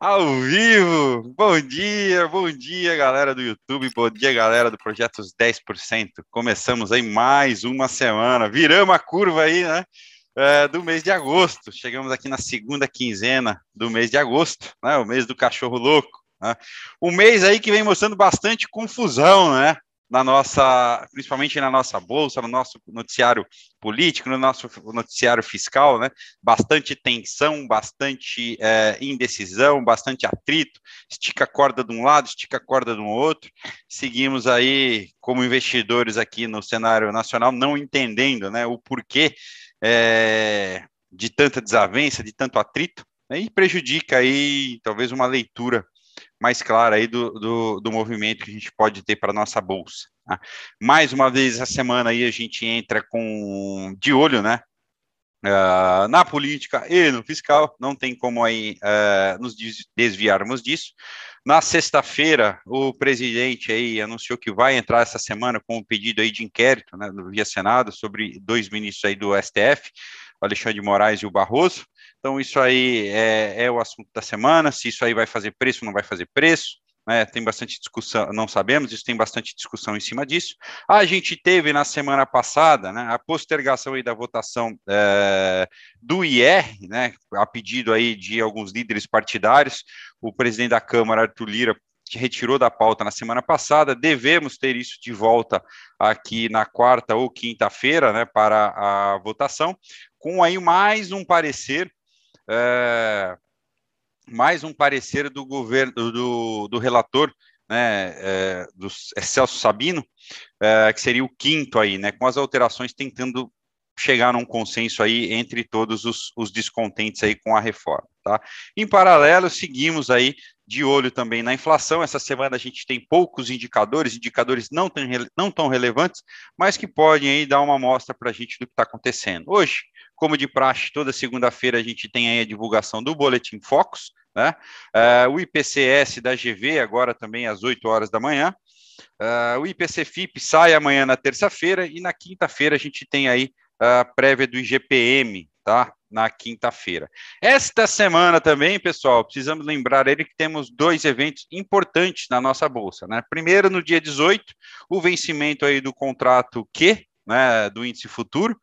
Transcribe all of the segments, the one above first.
Ao vivo! Bom dia, bom dia, galera do YouTube, bom dia, galera do Projeto 10%. Começamos aí mais uma semana, viramos a curva aí, né? É, do mês de agosto. Chegamos aqui na segunda quinzena do mês de agosto, né? O mês do cachorro louco. Né? Um mês aí que vem mostrando bastante confusão, né? Na nossa, principalmente na nossa bolsa, no nosso noticiário político, no nosso noticiário fiscal, né? Bastante tensão, bastante é, indecisão, bastante atrito, estica a corda de um lado, estica a corda do outro. Seguimos aí como investidores aqui no cenário nacional, não entendendo, né, o porquê é, de tanta desavença, de tanto atrito, né, e prejudica aí talvez uma leitura mais clara aí do, do, do movimento que a gente pode ter para nossa bolsa. Tá? Mais uma vez essa semana aí a gente entra com de olho, né? Uh, na política e no fiscal, não tem como aí uh, nos desviarmos disso. Na sexta-feira, o presidente aí anunciou que vai entrar essa semana com um pedido aí de inquérito, né, via Senado, sobre dois ministros aí do STF, o Alexandre de Moraes e o Barroso. Então, isso aí é, é o assunto da semana, se isso aí vai fazer preço ou não vai fazer preço. Né, tem bastante discussão, não sabemos, isso tem bastante discussão em cima disso. A gente teve na semana passada né, a postergação aí da votação é, do IR, né, a pedido aí de alguns líderes partidários, o presidente da Câmara, Arthur Lira, retirou da pauta na semana passada, devemos ter isso de volta aqui na quarta ou quinta-feira, né, para a votação, com aí mais um parecer é, mais um parecer do governo do, do relator, né, é, do é Celso Sabino, é, que seria o quinto aí, né, com as alterações tentando chegar num consenso aí entre todos os, os descontentes aí com a reforma, tá? Em paralelo, seguimos aí de olho também na inflação. Essa semana a gente tem poucos indicadores, indicadores não tão, não tão relevantes, mas que podem aí dar uma amostra para a gente do que está acontecendo. Hoje, como de praxe, toda segunda-feira a gente tem aí a divulgação do Boletim Focus, né? Uh, o IPCS da GV, agora também às 8 horas da manhã. Uh, o IPC-FIP sai amanhã na terça-feira e na quinta-feira a gente tem aí a prévia do IGPM, tá? Na quinta-feira. Esta semana também, pessoal, precisamos lembrar ele que temos dois eventos importantes na nossa bolsa, né? Primeiro, no dia 18, o vencimento aí do contrato Q, né, do índice futuro,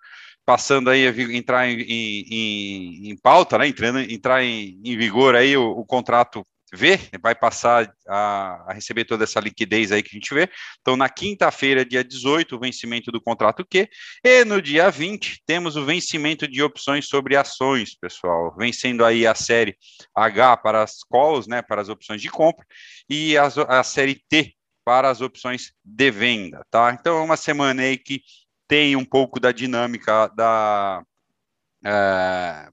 passando aí a entrar em, em, em pauta, né, entrando, entrar em, em vigor aí o, o, contrato V, vai passar a, a, receber toda essa liquidez aí que a gente vê. Então, na quinta-feira, dia 18, o vencimento do contrato Q, e no dia 20, temos o vencimento de opções sobre ações, pessoal, vencendo aí a série H para as calls, né, para as opções de compra, e a, a série T para as opções de venda, tá? Então, é uma semana aí que tem um pouco da dinâmica da é,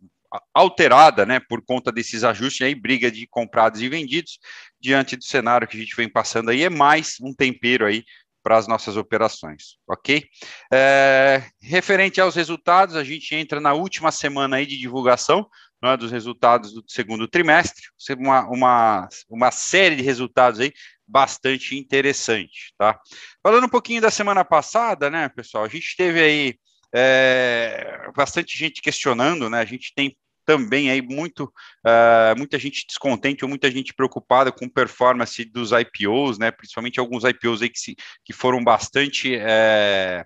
alterada, né, por conta desses ajustes aí, briga de comprados e vendidos, diante do cenário que a gente vem passando aí, é mais um tempero aí para as nossas operações, ok? É, referente aos resultados, a gente entra na última semana aí de divulgação é, dos resultados do segundo trimestre, uma, uma, uma série de resultados aí bastante interessante, tá? Falando um pouquinho da semana passada, né, pessoal, a gente teve aí é, bastante gente questionando, né, a gente tem também aí muito, uh, muita gente descontente ou muita gente preocupada com performance dos IPOs, né, principalmente alguns IPOs aí que, se, que foram bastante é,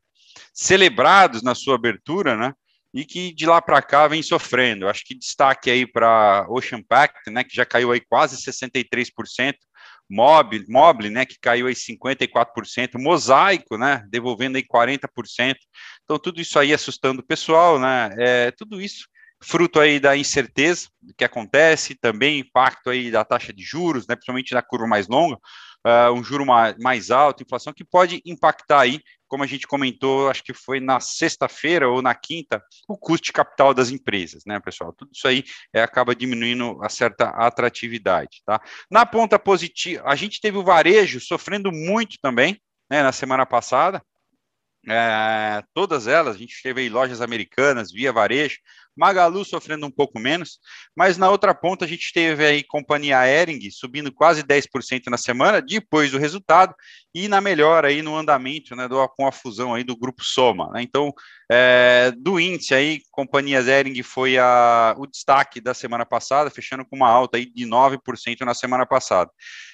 celebrados na sua abertura, né, e que de lá para cá vem sofrendo. Acho que destaque aí para Ocean Pact, né, que já caiu aí quase 63%, Mobile, Mobile, né, que caiu aí 54%, Mosaico, né, devolvendo aí 40%. Então tudo isso aí assustando o pessoal, né? É, tudo isso fruto aí da incerteza que acontece, também impacto aí da taxa de juros, né, principalmente na curva mais longa, uh, um juro mais, mais alto, inflação que pode impactar aí como a gente comentou, acho que foi na sexta-feira ou na quinta, o custo de capital das empresas, né, pessoal? Tudo isso aí é, acaba diminuindo a certa atratividade, tá? Na ponta positiva, a gente teve o varejo sofrendo muito também, né, na semana passada, é, todas elas, a gente teve aí lojas americanas, via varejo, Magalu sofrendo um pouco menos, mas na outra ponta a gente teve aí companhia Ering subindo quase 10% na semana, depois do resultado, e na melhora aí no andamento, né, do, com a fusão aí do grupo Soma. Né? Então, é, do índice aí, companhias Ering foi a, o destaque da semana passada, fechando com uma alta aí de 9% na semana passada.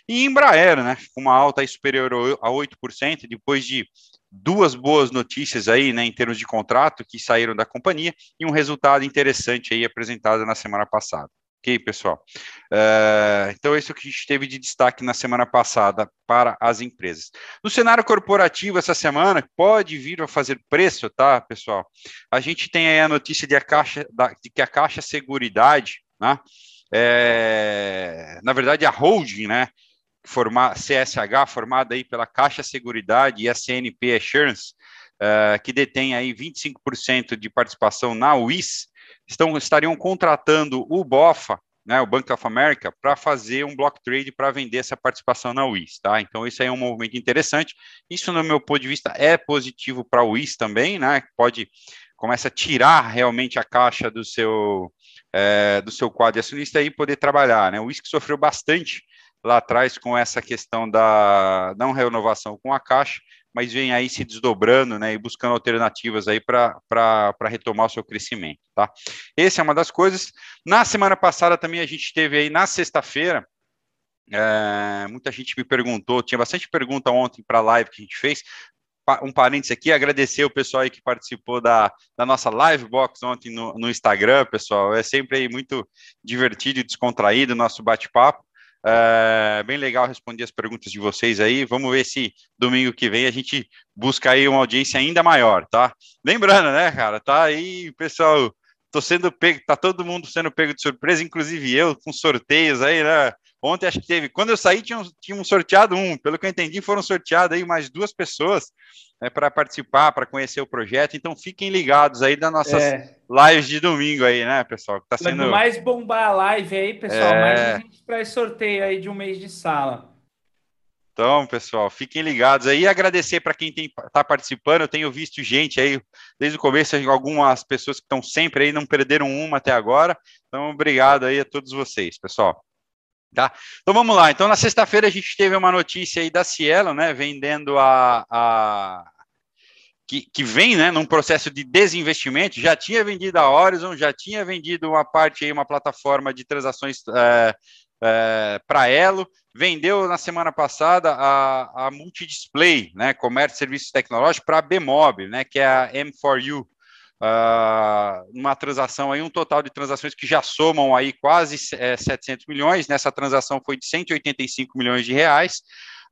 E Embraer, né, com uma alta aí superior a 8%, depois de duas boas notícias aí, né, em termos de contrato que saíram da companhia e um resultado interessante aí apresentado na semana passada. Ok, pessoal? Uh, então, esse é o que a gente teve de destaque na semana passada para as empresas. No cenário corporativo, essa semana, pode vir a fazer preço, tá, pessoal? A gente tem aí a notícia de, a caixa, de que a Caixa Seguridade, né, é, na verdade, a holding, né, formar, CSH, formada aí pela Caixa Seguridade e a CNP Assurance, uh, que detém aí 25% de participação na UIS, estão, estariam contratando o BOFA, né, o Bank of America, para fazer um block trade para vender essa participação na UIS, tá? Então, isso aí é um movimento interessante. Isso, no meu ponto de vista, é positivo para a UIS também, né? Pode começa a tirar realmente a caixa do seu é, do seu quadro de acionista e poder trabalhar, né? O UIS que sofreu bastante lá atrás com essa questão da não renovação com a Caixa, mas vem aí se desdobrando, né, e buscando alternativas aí para retomar o seu crescimento, tá? Essa é uma das coisas. Na semana passada também a gente teve aí, na sexta-feira, é, muita gente me perguntou, tinha bastante pergunta ontem para a live que a gente fez, um parênteses aqui, agradecer o pessoal aí que participou da, da nossa live box ontem no, no Instagram, pessoal, é sempre aí muito divertido e descontraído o nosso bate-papo, é, bem legal responder as perguntas de vocês aí. Vamos ver se domingo que vem a gente busca aí uma audiência ainda maior, tá? Lembrando, né, cara? Tá aí, pessoal. Tô sendo pego, tá todo mundo sendo pego de surpresa, inclusive eu, com sorteios aí, né? Ontem acho que teve. Quando eu saí, tinha, tinha um sorteado um. Pelo que eu entendi, foram sorteadas aí mais duas pessoas né, para participar, para conhecer o projeto. Então fiquem ligados aí das nossas é. lives de domingo aí, né, pessoal? Que tá sendo... Quanto mais bombar a live aí, pessoal, é... mais a gente traz sorteio aí de um mês de sala. Então, pessoal, fiquem ligados aí. Agradecer para quem está participando. Eu tenho visto gente aí desde o começo, algumas pessoas que estão sempre aí, não perderam uma até agora. Então, obrigado aí a todos vocês, pessoal. Tá? Então vamos lá. Então, na sexta-feira a gente teve uma notícia aí da Cielo, né? Vendendo a. a que, que vem né, num processo de desinvestimento, já tinha vendido a Horizon, já tinha vendido uma parte aí, uma plataforma de transações é, é, para Elo, vendeu na semana passada a, a Multidisplay, né? Comércio e Serviços Tecnológicos para a Bmob, né? Que é a M4U uh, uma transação aí, um total de transações que já somam aí quase é, 700 milhões, nessa transação foi de 185 milhões de reais,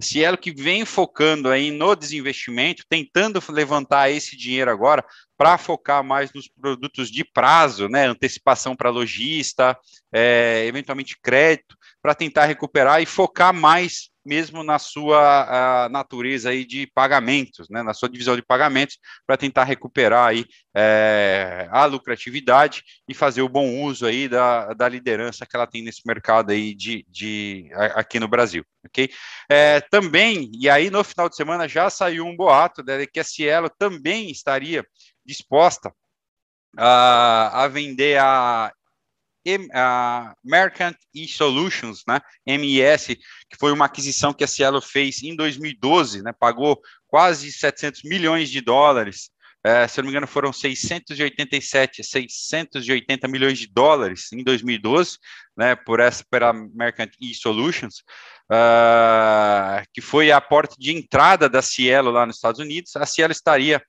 Cielo que vem focando aí no desinvestimento, tentando levantar esse dinheiro agora para focar mais nos produtos de prazo, né, antecipação para lojista, é, eventualmente crédito, para tentar recuperar e focar mais mesmo na sua natureza aí de pagamentos, né, na sua divisão de pagamentos, para tentar recuperar aí é, a lucratividade e fazer o bom uso aí da, da liderança que ela tem nesse mercado aí de, de aqui no Brasil, ok? É, também, e aí no final de semana já saiu um boato né, que a Cielo também estaria disposta a, a vender a a Merchant e-Solutions, né, MES, que foi uma aquisição que a Cielo fez em 2012, né, pagou quase 700 milhões de dólares, é, se eu não me engano foram 687, 680 milhões de dólares em 2012, né, por essa, pela Merchant e-Solutions, uh, que foi a porta de entrada da Cielo lá nos Estados Unidos, a Cielo estaria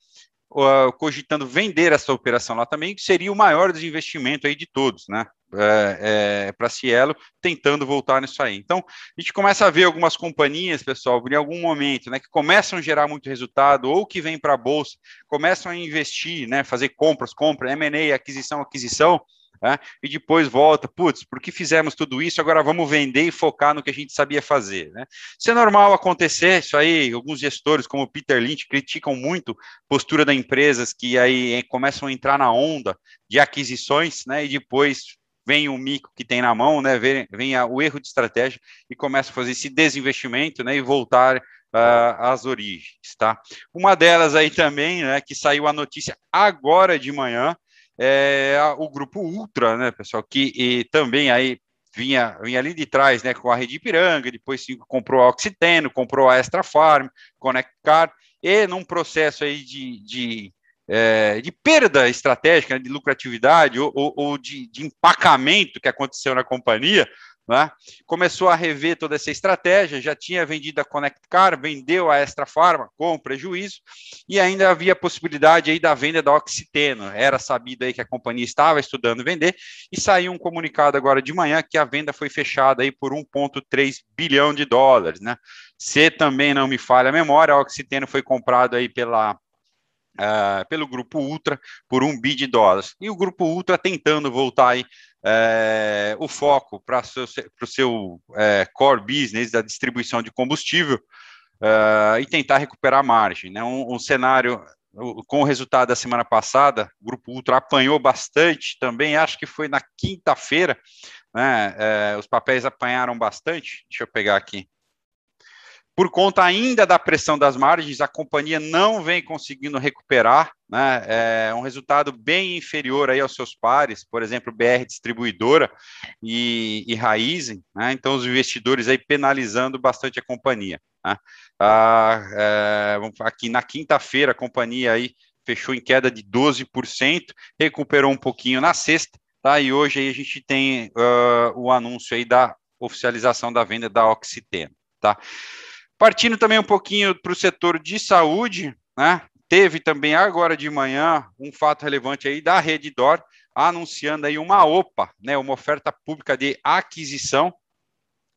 uh, cogitando vender essa operação lá também, que seria o maior desinvestimento aí de todos, né? É, é, para Cielo, tentando voltar nisso aí. Então, a gente começa a ver algumas companhias, pessoal, em algum momento, né, que começam a gerar muito resultado, ou que vêm para a Bolsa, começam a investir, né, fazer compras, compra, M&A, aquisição, aquisição, né? e depois volta, putz, por que fizemos tudo isso? Agora vamos vender e focar no que a gente sabia fazer. Né? Isso é normal acontecer, isso aí, alguns gestores, como o Peter Lynch, criticam muito postura das empresas que aí começam a entrar na onda de aquisições, né, e depois vem o mico que tem na mão, né, vem, vem o erro de estratégia e começa a fazer esse desinvestimento, né, e voltar uh, as origens, tá? Uma delas aí também, né, que saiu a notícia agora de manhã, é o grupo Ultra, né, pessoal, que também aí vinha, vinha ali de trás, né, com a Rede Ipiranga, depois comprou a Oxiteno, comprou a Extra Farm, Connect Car, e num processo aí de, de, é, de perda estratégica, né, de lucratividade ou, ou, ou de, de empacamento que aconteceu na companhia, né? Começou a rever toda essa estratégia, já tinha vendido a Connect Car, vendeu a Extra Pharma com prejuízo, e ainda havia a possibilidade aí da venda da Oxiteno. Era sabido aí que a companhia estava estudando vender, e saiu um comunicado agora de manhã que a venda foi fechada aí por 1,3 bilhão de dólares. Né? Se também não me falha a memória, a Oxiteno foi comprado aí pela Uh, pelo grupo Ultra por um bi de dólares. E o grupo Ultra tentando voltar aí é, o foco para o seu é, core business da distribuição de combustível é, e tentar recuperar a margem. Né? Um, um cenário com o resultado da semana passada, o Grupo Ultra apanhou bastante também, acho que foi na quinta-feira, né? É, os papéis apanharam bastante. Deixa eu pegar aqui. Por conta ainda da pressão das margens, a companhia não vem conseguindo recuperar, né? É um resultado bem inferior aí aos seus pares, por exemplo, BR Distribuidora e, e Raizen, né? Então, os investidores aí penalizando bastante a companhia. Né? Ah, é, aqui na quinta-feira, a companhia aí fechou em queda de 12%, recuperou um pouquinho na sexta, tá? E hoje aí a gente tem uh, o anúncio aí da oficialização da venda da Oxiteno, tá? Partindo também um pouquinho para o setor de saúde, né? Teve também agora de manhã um fato relevante aí da Reddor anunciando aí uma OPA, né? Uma oferta pública de aquisição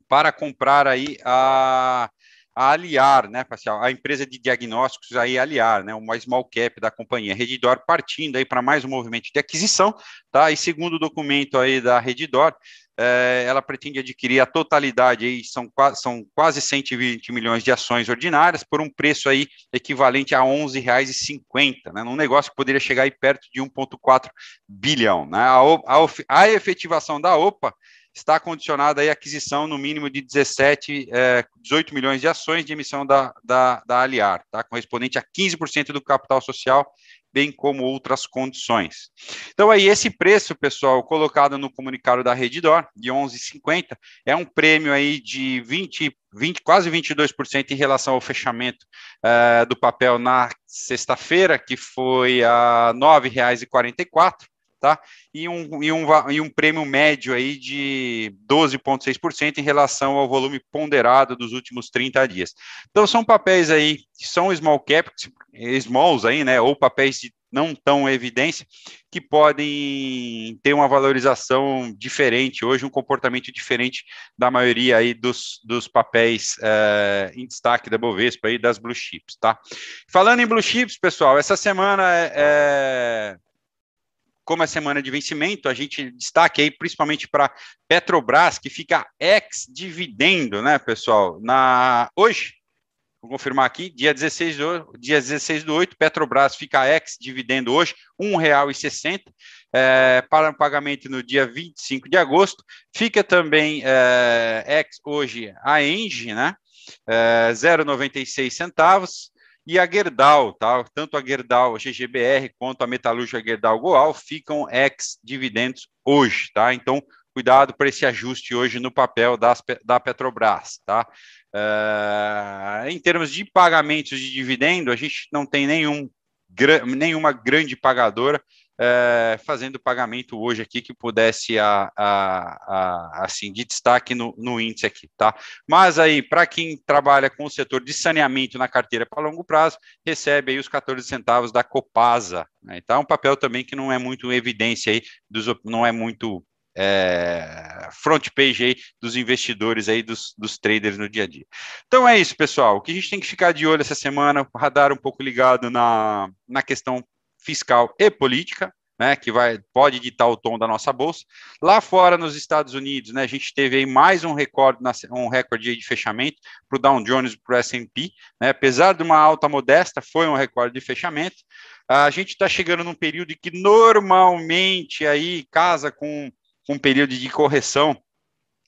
para comprar aí a, a Aliar, né? A empresa de diagnósticos aí Aliar, né? Uma small cap da companhia Reddor partindo aí para mais um movimento de aquisição, tá? E segundo o documento aí da Reddor, é, ela pretende adquirir a totalidade, aí, são, são quase 120 milhões de ações ordinárias, por um preço aí equivalente a R$ 11,50, né, num negócio que poderia chegar aí perto de 1,4 bilhão. Né, a, a, a efetivação da OPA está condicionada à aquisição no mínimo de 17, é, 18 milhões de ações de emissão da, da, da Aliar, tá, correspondente a 15% do capital social bem como outras condições. Então, aí, esse preço, pessoal, colocado no comunicado da Reddor, de 11,50, é um prêmio aí de 20, 20 quase 22% em relação ao fechamento uh, do papel na sexta-feira, que foi a R$ 9,44, tá? E um, e, um, e um prêmio médio aí de 12,6% em relação ao volume ponderado dos últimos 30 dias. Então, são papéis aí que são small cap, smalls aí, né, ou papéis de não tão evidência, que podem ter uma valorização diferente hoje, um comportamento diferente da maioria aí dos, dos papéis é, em destaque da Bovespa e das blue chips, tá? Falando em blue chips, pessoal, essa semana é, como é semana de vencimento, a gente destaque aí principalmente para Petrobras, que fica ex-dividendo, né, pessoal? Na hoje, Vou confirmar aqui, dia 16 do, dia 16 do 8, Petrobras fica ex-dividendo hoje, R$ 1,60, é, para um pagamento no dia 25 de agosto. Fica também é, ex hoje a Engie, né? É, 0,96 centavos. E a Gerdau, tá? Tanto a Gerdau GGBR quanto a Metalúrgica Gerdau Goal ficam ex-dividendos hoje, tá? Então, cuidado para esse ajuste hoje no papel das, da Petrobras, tá? Uh, em termos de pagamentos de dividendo, a gente não tem nenhum, nenhuma grande pagadora uh, fazendo pagamento hoje aqui que pudesse a, a, a, assim de destaque no, no índice aqui, tá? Mas aí para quem trabalha com o setor de saneamento na carteira para longo prazo recebe aí os 14 centavos da Copasa, né? então é um papel também que não é muito evidência aí dos, não é muito é, front page aí dos investidores aí, dos, dos traders no dia a dia. Então é isso, pessoal. O que a gente tem que ficar de olho essa semana, o radar um pouco ligado na, na questão fiscal e política, né, que vai pode ditar o tom da nossa bolsa. Lá fora, nos Estados Unidos, né, a gente teve aí mais um recorde, um recorde de fechamento para o Dow Jones e para o S&P, né, apesar de uma alta modesta, foi um recorde de fechamento. A gente está chegando num período que normalmente aí casa com um período de correção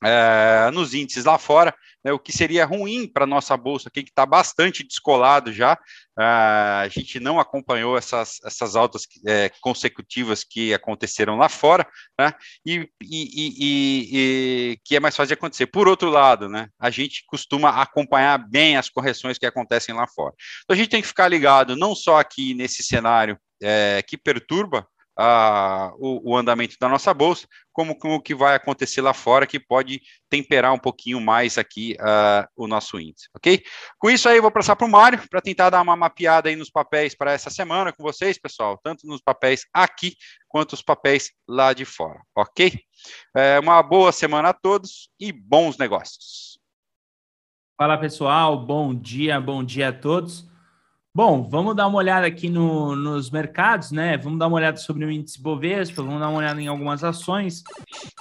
é, nos índices lá fora, né, o que seria ruim para a nossa bolsa aqui, que está bastante descolado já. Uh, a gente não acompanhou essas, essas altas é, consecutivas que aconteceram lá fora, né, e, e, e, e, que é mais fácil de acontecer. Por outro lado, né, a gente costuma acompanhar bem as correções que acontecem lá fora. Então a gente tem que ficar ligado não só aqui nesse cenário é, que perturba a, o, o, andamento da nossa bolsa, como com o que vai acontecer lá fora, que pode temperar um pouquinho mais aqui uh, o nosso índice, ok? Com isso aí, eu vou passar para o Mário, para tentar dar uma mapeada aí nos papéis para essa semana com vocês, pessoal, tanto nos papéis aqui, quanto os papéis lá de fora, ok? É, uma boa semana a todos e bons negócios. Fala, pessoal, bom dia, bom dia a todos. Bom, vamos dar uma olhada aqui no, nos mercados, né? Vamos dar uma olhada sobre o índice Bovespa, vamos dar uma olhada em algumas ações.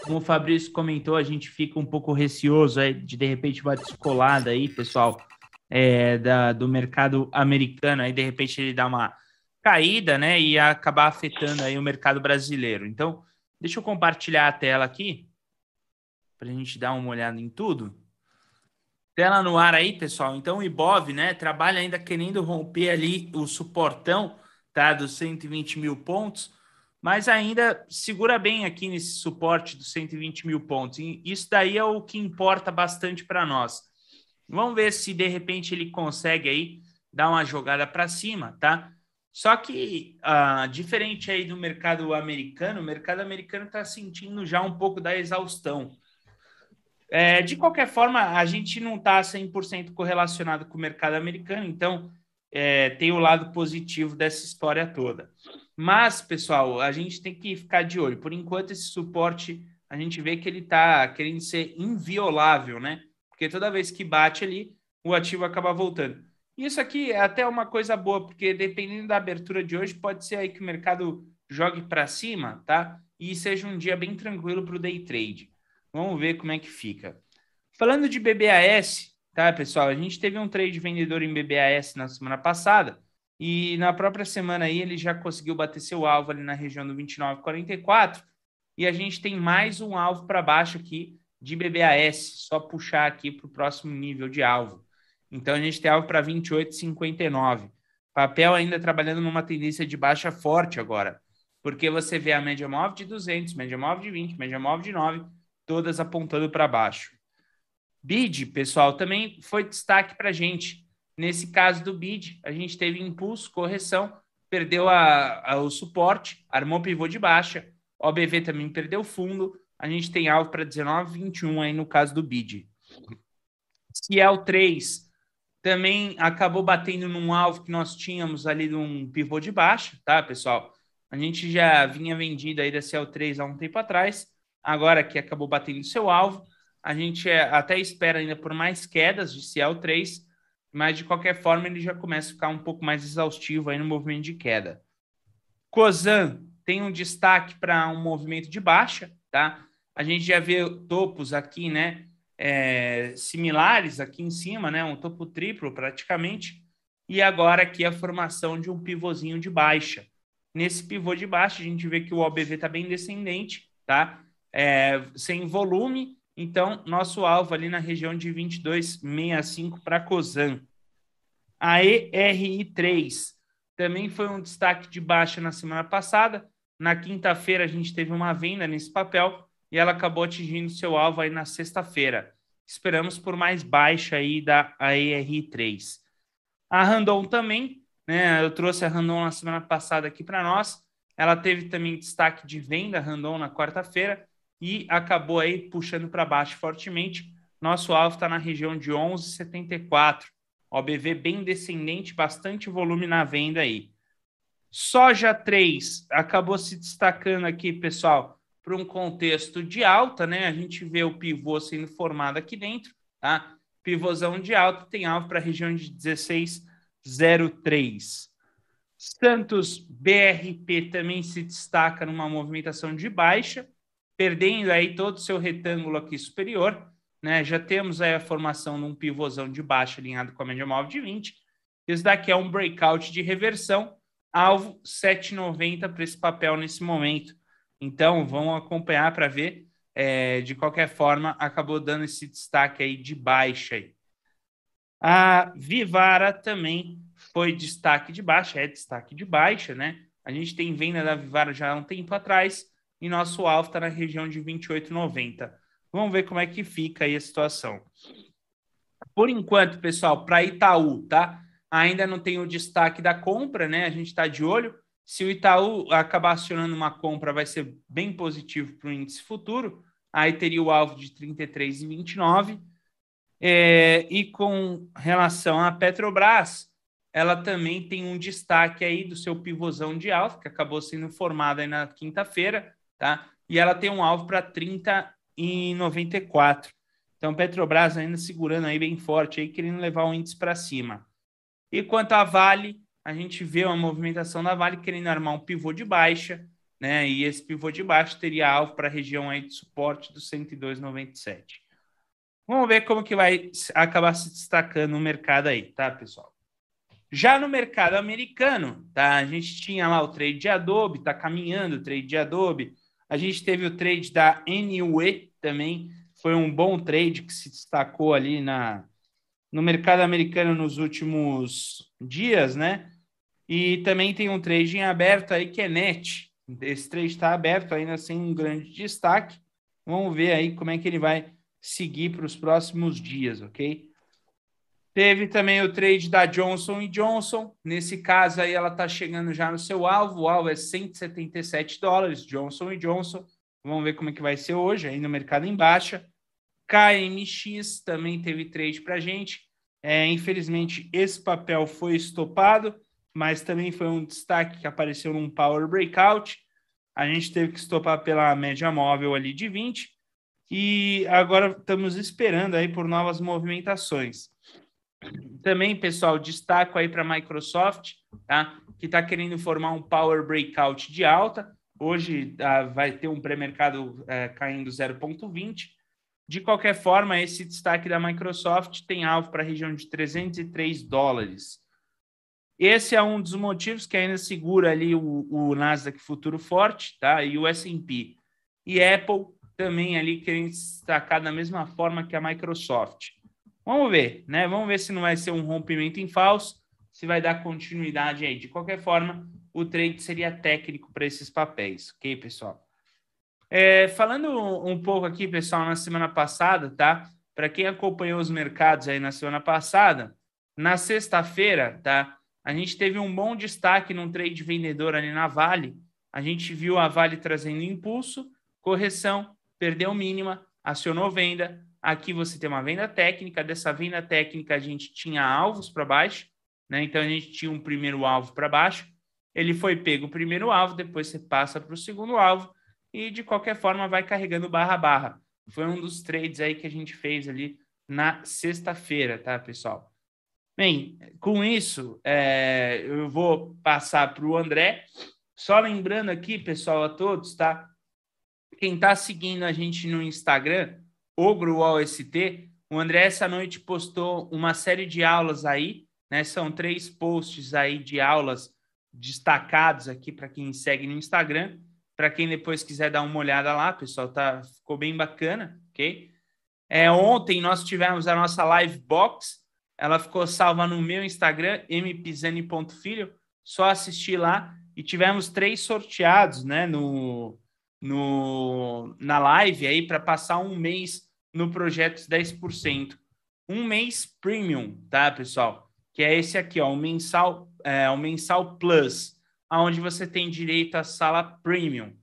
Como o Fabrício comentou, a gente fica um pouco receoso aí de de repente uma descolada aí, pessoal, é, da, do mercado americano, aí de repente ele dá uma caída, né? E acabar afetando aí o mercado brasileiro. Então, deixa eu compartilhar a tela aqui para a gente dar uma olhada em tudo. Tela no ar aí, pessoal. Então, o Ibov, né, trabalha ainda querendo romper ali o suportão, tá, dos 120 mil pontos, mas ainda segura bem aqui nesse suporte dos 120 mil pontos. E isso daí é o que importa bastante para nós. Vamos ver se de repente ele consegue aí dar uma jogada para cima, tá? Só que, uh, diferente aí do mercado americano, o mercado americano está sentindo já um pouco da exaustão. É, de qualquer forma, a gente não está 100% correlacionado com o mercado americano, então é, tem o lado positivo dessa história toda. Mas, pessoal, a gente tem que ficar de olho. Por enquanto, esse suporte, a gente vê que ele está querendo ser inviolável, né? Porque toda vez que bate ali, o ativo acaba voltando. Isso aqui é até uma coisa boa, porque dependendo da abertura de hoje, pode ser aí que o mercado jogue para cima, tá? E seja um dia bem tranquilo para o day trade. Vamos ver como é que fica. Falando de BBAS, tá, pessoal? A gente teve um trade vendedor em BBAS na semana passada e na própria semana aí ele já conseguiu bater seu alvo ali na região do 29,44 e a gente tem mais um alvo para baixo aqui de BBAS, só puxar aqui para o próximo nível de alvo. Então a gente tem alvo para 28,59. Papel ainda trabalhando numa tendência de baixa forte agora, porque você vê a média móvel de 200, média móvel de 20, média móvel de 9, todas apontando para baixo. BID, pessoal, também foi destaque para a gente. Nesse caso do BID, a gente teve impulso, correção, perdeu a, a, o suporte, armou pivô de baixa, OBV também perdeu fundo, a gente tem alvo para 19,21 aí no caso do BID. Ciel 3 também acabou batendo num alvo que nós tínhamos ali de um pivô de baixa, tá, pessoal? A gente já vinha vendido aí da Ciel 3 há um tempo atrás, agora que acabou batendo seu alvo. A gente é, até espera ainda por mais quedas de CL3, mas de qualquer forma ele já começa a ficar um pouco mais exaustivo aí no movimento de queda. Cosan tem um destaque para um movimento de baixa, tá? A gente já vê topos aqui, né? É, similares aqui em cima, né? Um topo triplo praticamente. E agora aqui a formação de um pivôzinho de baixa. Nesse pivô de baixa, a gente vê que o OBV está bem descendente, tá? É, sem volume. Então, nosso alvo ali na região de 22,65 para Cosan. A ERI3 também foi um destaque de baixa na semana passada. Na quinta-feira, a gente teve uma venda nesse papel e ela acabou atingindo seu alvo aí na sexta-feira. Esperamos por mais baixa aí da ERI3. A Randon também, né? Eu trouxe a Randon na semana passada aqui para nós. Ela teve também destaque de venda, Randon, na quarta-feira e acabou aí puxando para baixo fortemente. Nosso alvo está na região de 11,74. OBV bem descendente, bastante volume na venda aí. Soja 3 acabou se destacando aqui, pessoal, para um contexto de alta, né? A gente vê o pivô sendo formado aqui dentro, tá? Pivôzão de alta tem alvo para a região de 16,03. Santos BRP também se destaca numa movimentação de baixa, perdendo aí todo o seu retângulo aqui superior, né? Já temos aí a formação de um pivôzão de baixo alinhado com a média móvel de 20. Isso daqui é um breakout de reversão, alvo 7,90 para esse papel nesse momento. Então, vamos acompanhar para ver é, de qualquer forma, acabou dando esse destaque aí de baixa. Aí. A Vivara também foi destaque de baixa, é destaque de baixa, né? A gente tem venda da Vivara já há um tempo atrás e nosso alvo está na região de 28,90. Vamos ver como é que fica aí a situação. Por enquanto, pessoal, para Itaú, tá? Ainda não tem o destaque da compra, né? A gente está de olho. Se o Itaú acabar acionando uma compra, vai ser bem positivo para o índice futuro. Aí teria o alvo de 33,29. É, e com relação à Petrobras, ela também tem um destaque aí do seu pivôzão de alvo, que acabou sendo formado aí na quinta-feira, tá? E ela tem um alvo para 30,94. Então, Petrobras ainda segurando aí bem forte, aí querendo levar o índice para cima. E quanto à Vale, a gente vê uma movimentação da Vale querendo armar um pivô de baixa, né? E esse pivô de baixa teria alvo para a região aí de suporte do 102,97. Vamos ver como que vai acabar se destacando o mercado aí, tá, pessoal? Já no mercado americano, tá? A gente tinha lá o trade de Adobe, tá caminhando o trade de Adobe. A gente teve o trade da NUE também, foi um bom trade que se destacou ali na, no mercado americano nos últimos dias, né? E também tem um trade em aberto aí que é NET. Esse trade está aberto ainda sem um grande destaque. Vamos ver aí como é que ele vai seguir para os próximos dias, ok? Teve também o trade da Johnson Johnson. Nesse caso aí ela está chegando já no seu alvo. O alvo é 177 dólares, Johnson Johnson. Vamos ver como é que vai ser hoje, aí no mercado em baixa. KMX também teve trade para gente. É, infelizmente, esse papel foi estopado mas também foi um destaque que apareceu num Power Breakout. A gente teve que estopar pela média móvel ali de 20 e agora estamos esperando aí por novas movimentações. Também, pessoal, destaco aí para a Microsoft, tá? que está querendo formar um Power Breakout de alta. Hoje ah, vai ter um pré-mercado eh, caindo 0,20. De qualquer forma, esse destaque da Microsoft tem alvo para a região de 303 dólares. Esse é um dos motivos que ainda segura ali o, o Nasdaq futuro forte, tá? E o S&P. E Apple também ali querendo destacar da mesma forma que a Microsoft. Vamos ver, né? Vamos ver se não vai ser um rompimento em falso, se vai dar continuidade aí. De qualquer forma, o trade seria técnico para esses papéis, ok, pessoal? É, falando um pouco aqui, pessoal, na semana passada, tá? Para quem acompanhou os mercados aí na semana passada, na sexta-feira, tá? A gente teve um bom destaque num trade vendedor ali na Vale. A gente viu a Vale trazendo impulso, correção, perdeu mínima, acionou venda. Aqui você tem uma venda técnica. Dessa venda técnica, a gente tinha alvos para baixo, né? Então a gente tinha um primeiro alvo para baixo. Ele foi pego o primeiro alvo, depois você passa para o segundo alvo e de qualquer forma vai carregando barra barra. Foi um dos trades aí que a gente fez ali na sexta-feira, tá, pessoal? Bem, com isso, é, eu vou passar para o André. Só lembrando aqui, pessoal, a todos, tá? Quem está seguindo a gente no Instagram, OgroOST, o André essa noite postou uma série de aulas aí, né? São três posts aí de aulas destacados aqui para quem segue no Instagram. Para quem depois quiser dar uma olhada lá, pessoal, tá, ficou bem bacana, ok? É, ontem nós tivemos a nossa live box, ela ficou salva no meu Instagram, mpisani.filho. Só assistir lá. E tivemos três sorteados né, no, no, na live aí para passar um mês no projeto 10%. Um mês premium, tá, pessoal? Que é esse aqui, ó, o mensal, é, o mensal plus, onde você tem direito à sala premium.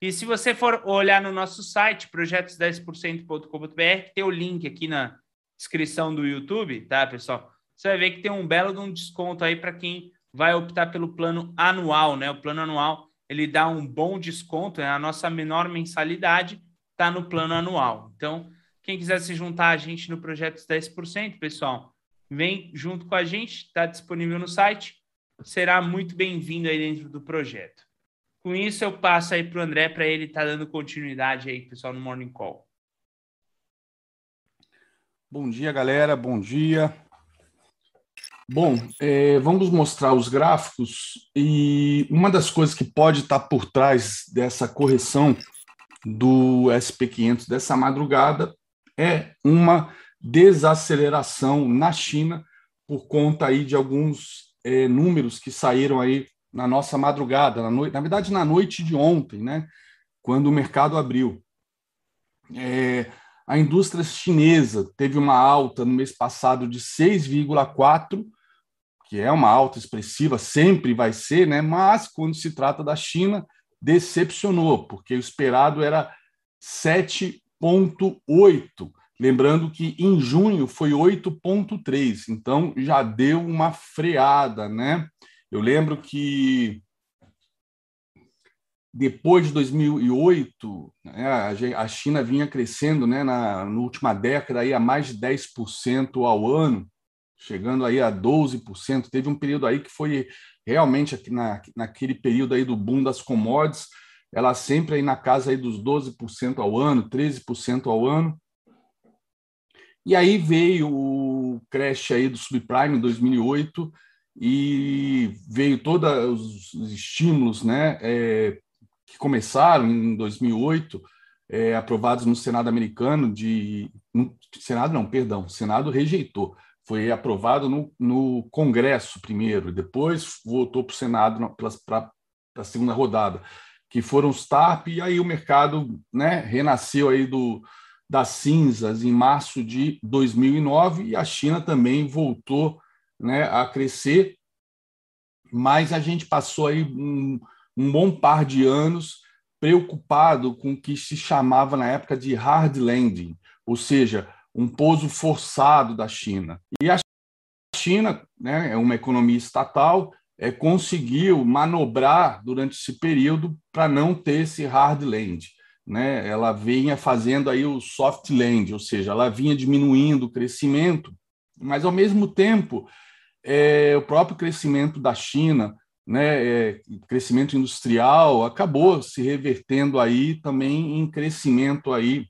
E se você for olhar no nosso site, projetos10%.com.br, tem o link aqui na, descrição do YouTube, tá, pessoal? Você vai ver que tem um belo de um desconto aí para quem vai optar pelo plano anual, né? O plano anual ele dá um bom desconto, é a nossa menor mensalidade está no plano anual. Então, quem quiser se juntar a gente no projeto 10%, pessoal, vem junto com a gente, está disponível no site, será muito bem-vindo aí dentro do projeto. Com isso, eu passo aí para o André para ele estar tá dando continuidade aí, pessoal, no Morning Call. Bom dia, galera. Bom dia. Bom, é, vamos mostrar os gráficos e uma das coisas que pode estar por trás dessa correção do SP500 dessa madrugada é uma desaceleração na China por conta aí de alguns é, números que saíram aí na nossa madrugada, na, noite, na verdade na noite de ontem, né, quando o mercado abriu. É, a indústria chinesa teve uma alta no mês passado de 6,4, que é uma alta expressiva, sempre vai ser, né? mas quando se trata da China, decepcionou, porque o esperado era 7,8. Lembrando que em junho foi 8,3, então já deu uma freada, né? Eu lembro que depois de 2008, né, a China vinha crescendo né, na, na última década aí a mais de 10% ao ano, chegando aí a 12%. Teve um período aí que foi realmente na, naquele período aí do boom das commodities, ela sempre aí na casa aí dos 12% ao ano, 13% ao ano. E aí veio o crash aí do subprime em 2008 e veio todos os estímulos né, é, que começaram em 2008, é, aprovados no Senado americano, de. No, Senado não, perdão, o Senado rejeitou. Foi aprovado no, no Congresso primeiro, depois voltou para o Senado para a segunda rodada, que foram os TARP, e aí o mercado né, renasceu aí do, das cinzas em março de 2009, e a China também voltou né, a crescer, mas a gente passou aí um, um bom par de anos preocupado com o que se chamava na época de hard landing, ou seja, um pouso forçado da China. E a China, né, é uma economia estatal, é, conseguiu manobrar durante esse período para não ter esse hard land. Né? Ela vinha fazendo aí o soft land, ou seja, ela vinha diminuindo o crescimento, mas ao mesmo tempo é, o próprio crescimento da China né, é, crescimento industrial acabou se revertendo aí também em crescimento aí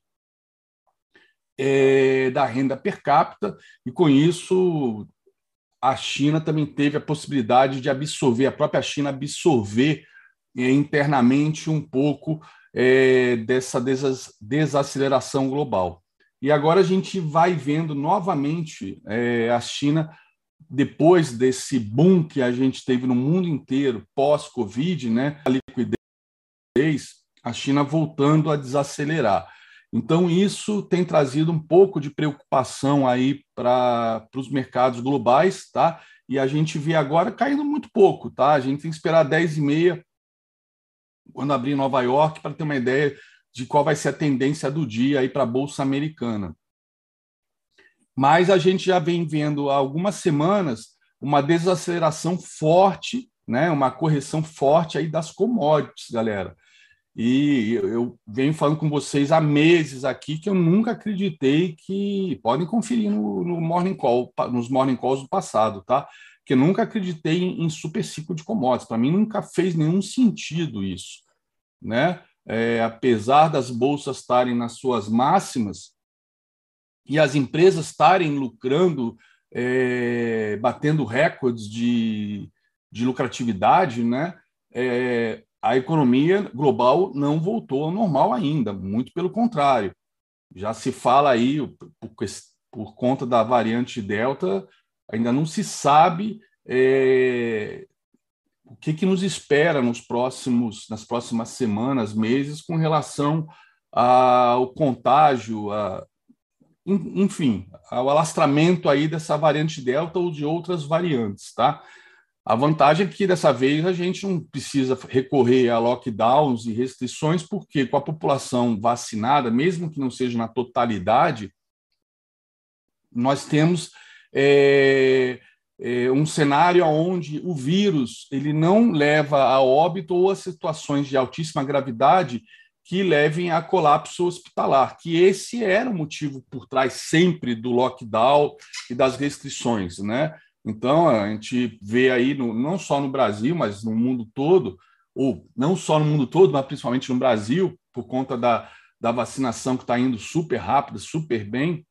é, da renda per capita e com isso a China também teve a possibilidade de absorver a própria China absorver é, internamente um pouco é, dessa desaceleração global e agora a gente vai vendo novamente é, a China depois desse boom que a gente teve no mundo inteiro pós-Covid, né, a liquidez, a China voltando a desacelerar. Então, isso tem trazido um pouco de preocupação aí para os mercados globais, tá? E a gente vê agora caindo muito pouco, tá? A gente tem que esperar 10 e meia quando abrir Nova York para ter uma ideia de qual vai ser a tendência do dia aí para a Bolsa Americana mas a gente já vem vendo há algumas semanas uma desaceleração forte, né, uma correção forte aí das commodities, galera. E eu venho falando com vocês há meses aqui que eu nunca acreditei que podem conferir no, no morning call, nos morning calls do passado, tá? Que eu nunca acreditei em, em super ciclo de commodities. Para mim nunca fez nenhum sentido isso, né? É, apesar das bolsas estarem nas suas máximas, e as empresas estarem lucrando, é, batendo recordes de, de lucratividade, né? É, a economia global não voltou ao normal ainda, muito pelo contrário. Já se fala aí, por, por conta da variante Delta, ainda não se sabe é, o que, que nos espera nos próximos, nas próximas semanas, meses, com relação ao contágio, a, enfim, ao alastramento aí dessa variante Delta ou de outras variantes, tá? A vantagem é que dessa vez a gente não precisa recorrer a lockdowns e restrições, porque com a população vacinada, mesmo que não seja na totalidade, nós temos é, é, um cenário onde o vírus ele não leva a óbito ou a situações de altíssima gravidade que levem a colapso hospitalar, que esse era o motivo por trás sempre do lockdown e das restrições, né? Então, a gente vê aí, no, não só no Brasil, mas no mundo todo, ou não só no mundo todo, mas principalmente no Brasil, por conta da, da vacinação que está indo super rápida, super bem,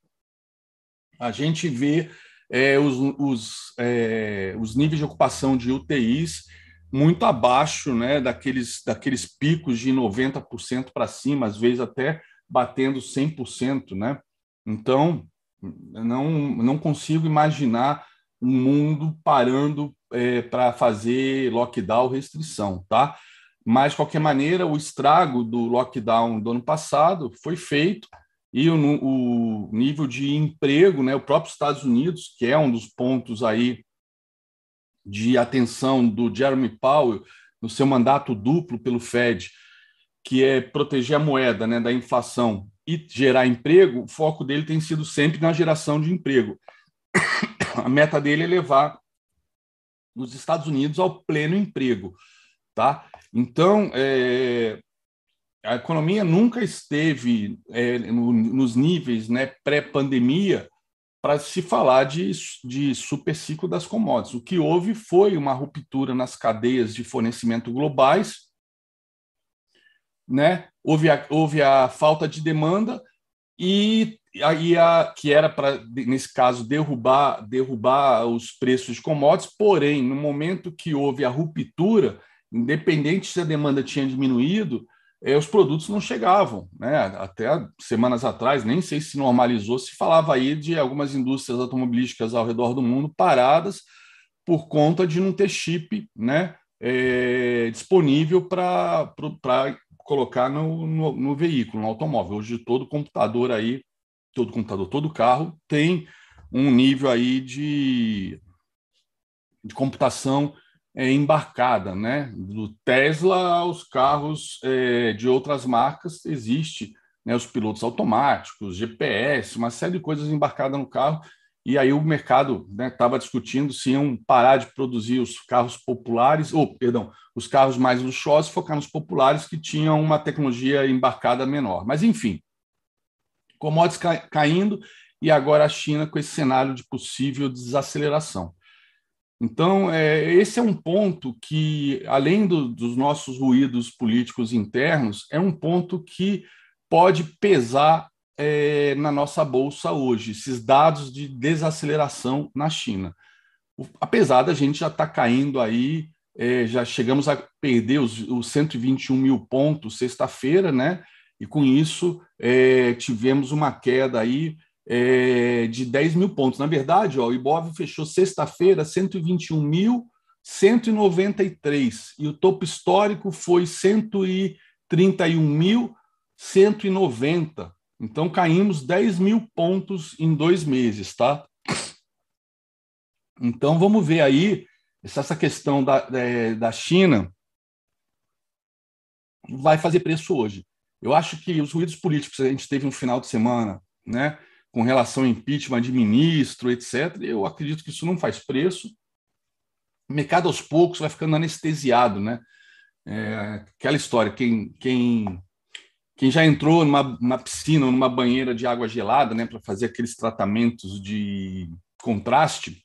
a gente vê é, os, os, é, os níveis de ocupação de UTIs muito abaixo né, daqueles, daqueles picos de 90% para cima, às vezes até batendo 100%. Né? Então, não, não consigo imaginar um mundo parando é, para fazer lockdown, restrição. Tá? Mas, de qualquer maneira, o estrago do lockdown do ano passado foi feito e o, o nível de emprego, né, o próprio Estados Unidos, que é um dos pontos aí de atenção do Jeremy Powell no seu mandato duplo pelo Fed, que é proteger a moeda né, da inflação e gerar emprego, o foco dele tem sido sempre na geração de emprego. A meta dele é levar os Estados Unidos ao pleno emprego. Tá? Então, é, a economia nunca esteve é, no, nos níveis né, pré-pandemia para se falar de, de super ciclo das commodities. O que houve foi uma ruptura nas cadeias de fornecimento globais, né? houve, a, houve a falta de demanda e aí a, que era para, nesse caso, derrubar, derrubar os preços de commodities, porém, no momento que houve a ruptura, independente se a demanda tinha diminuído, eh, os produtos não chegavam. Né? Até semanas atrás, nem sei se normalizou, se falava aí de algumas indústrias automobilísticas ao redor do mundo paradas por conta de não ter chip né, é, disponível para colocar no, no, no, veículo, no automóvel. Hoje todo computador aí, todo computador, todo carro tem um nível aí de, de computação é, embarcada, né? Do Tesla aos carros é, de outras marcas existe, né? Os pilotos automáticos, GPS, uma série de coisas embarcadas no carro. E aí o mercado estava né, discutindo se iam parar de produzir os carros populares, ou perdão, os carros mais luxuosos, focar nos populares que tinham uma tecnologia embarcada menor. Mas enfim, commodities caindo e agora a China com esse cenário de possível desaceleração. Então, é, esse é um ponto que, além do, dos nossos ruídos políticos internos, é um ponto que pode pesar é, na nossa bolsa hoje, esses dados de desaceleração na China. O, apesar da gente já estar tá caindo aí, é, já chegamos a perder os, os 121 mil pontos sexta-feira, né? E com isso é, tivemos uma queda aí é, de 10 mil pontos. Na verdade, ó, o Ibov fechou sexta-feira 121.193 e o topo histórico foi 131.190. Então caímos 10 mil pontos em dois meses, tá? Então vamos ver aí essa questão da, é, da China vai fazer preço hoje. Eu acho que os ruídos políticos a gente teve no final de semana, né? com relação ao impeachment de ministro, etc. Eu acredito que isso não faz preço. O mercado, aos poucos, vai ficando anestesiado, né? É, aquela história, quem, quem, quem já entrou numa, numa piscina ou numa banheira de água gelada, né, para fazer aqueles tratamentos de contraste,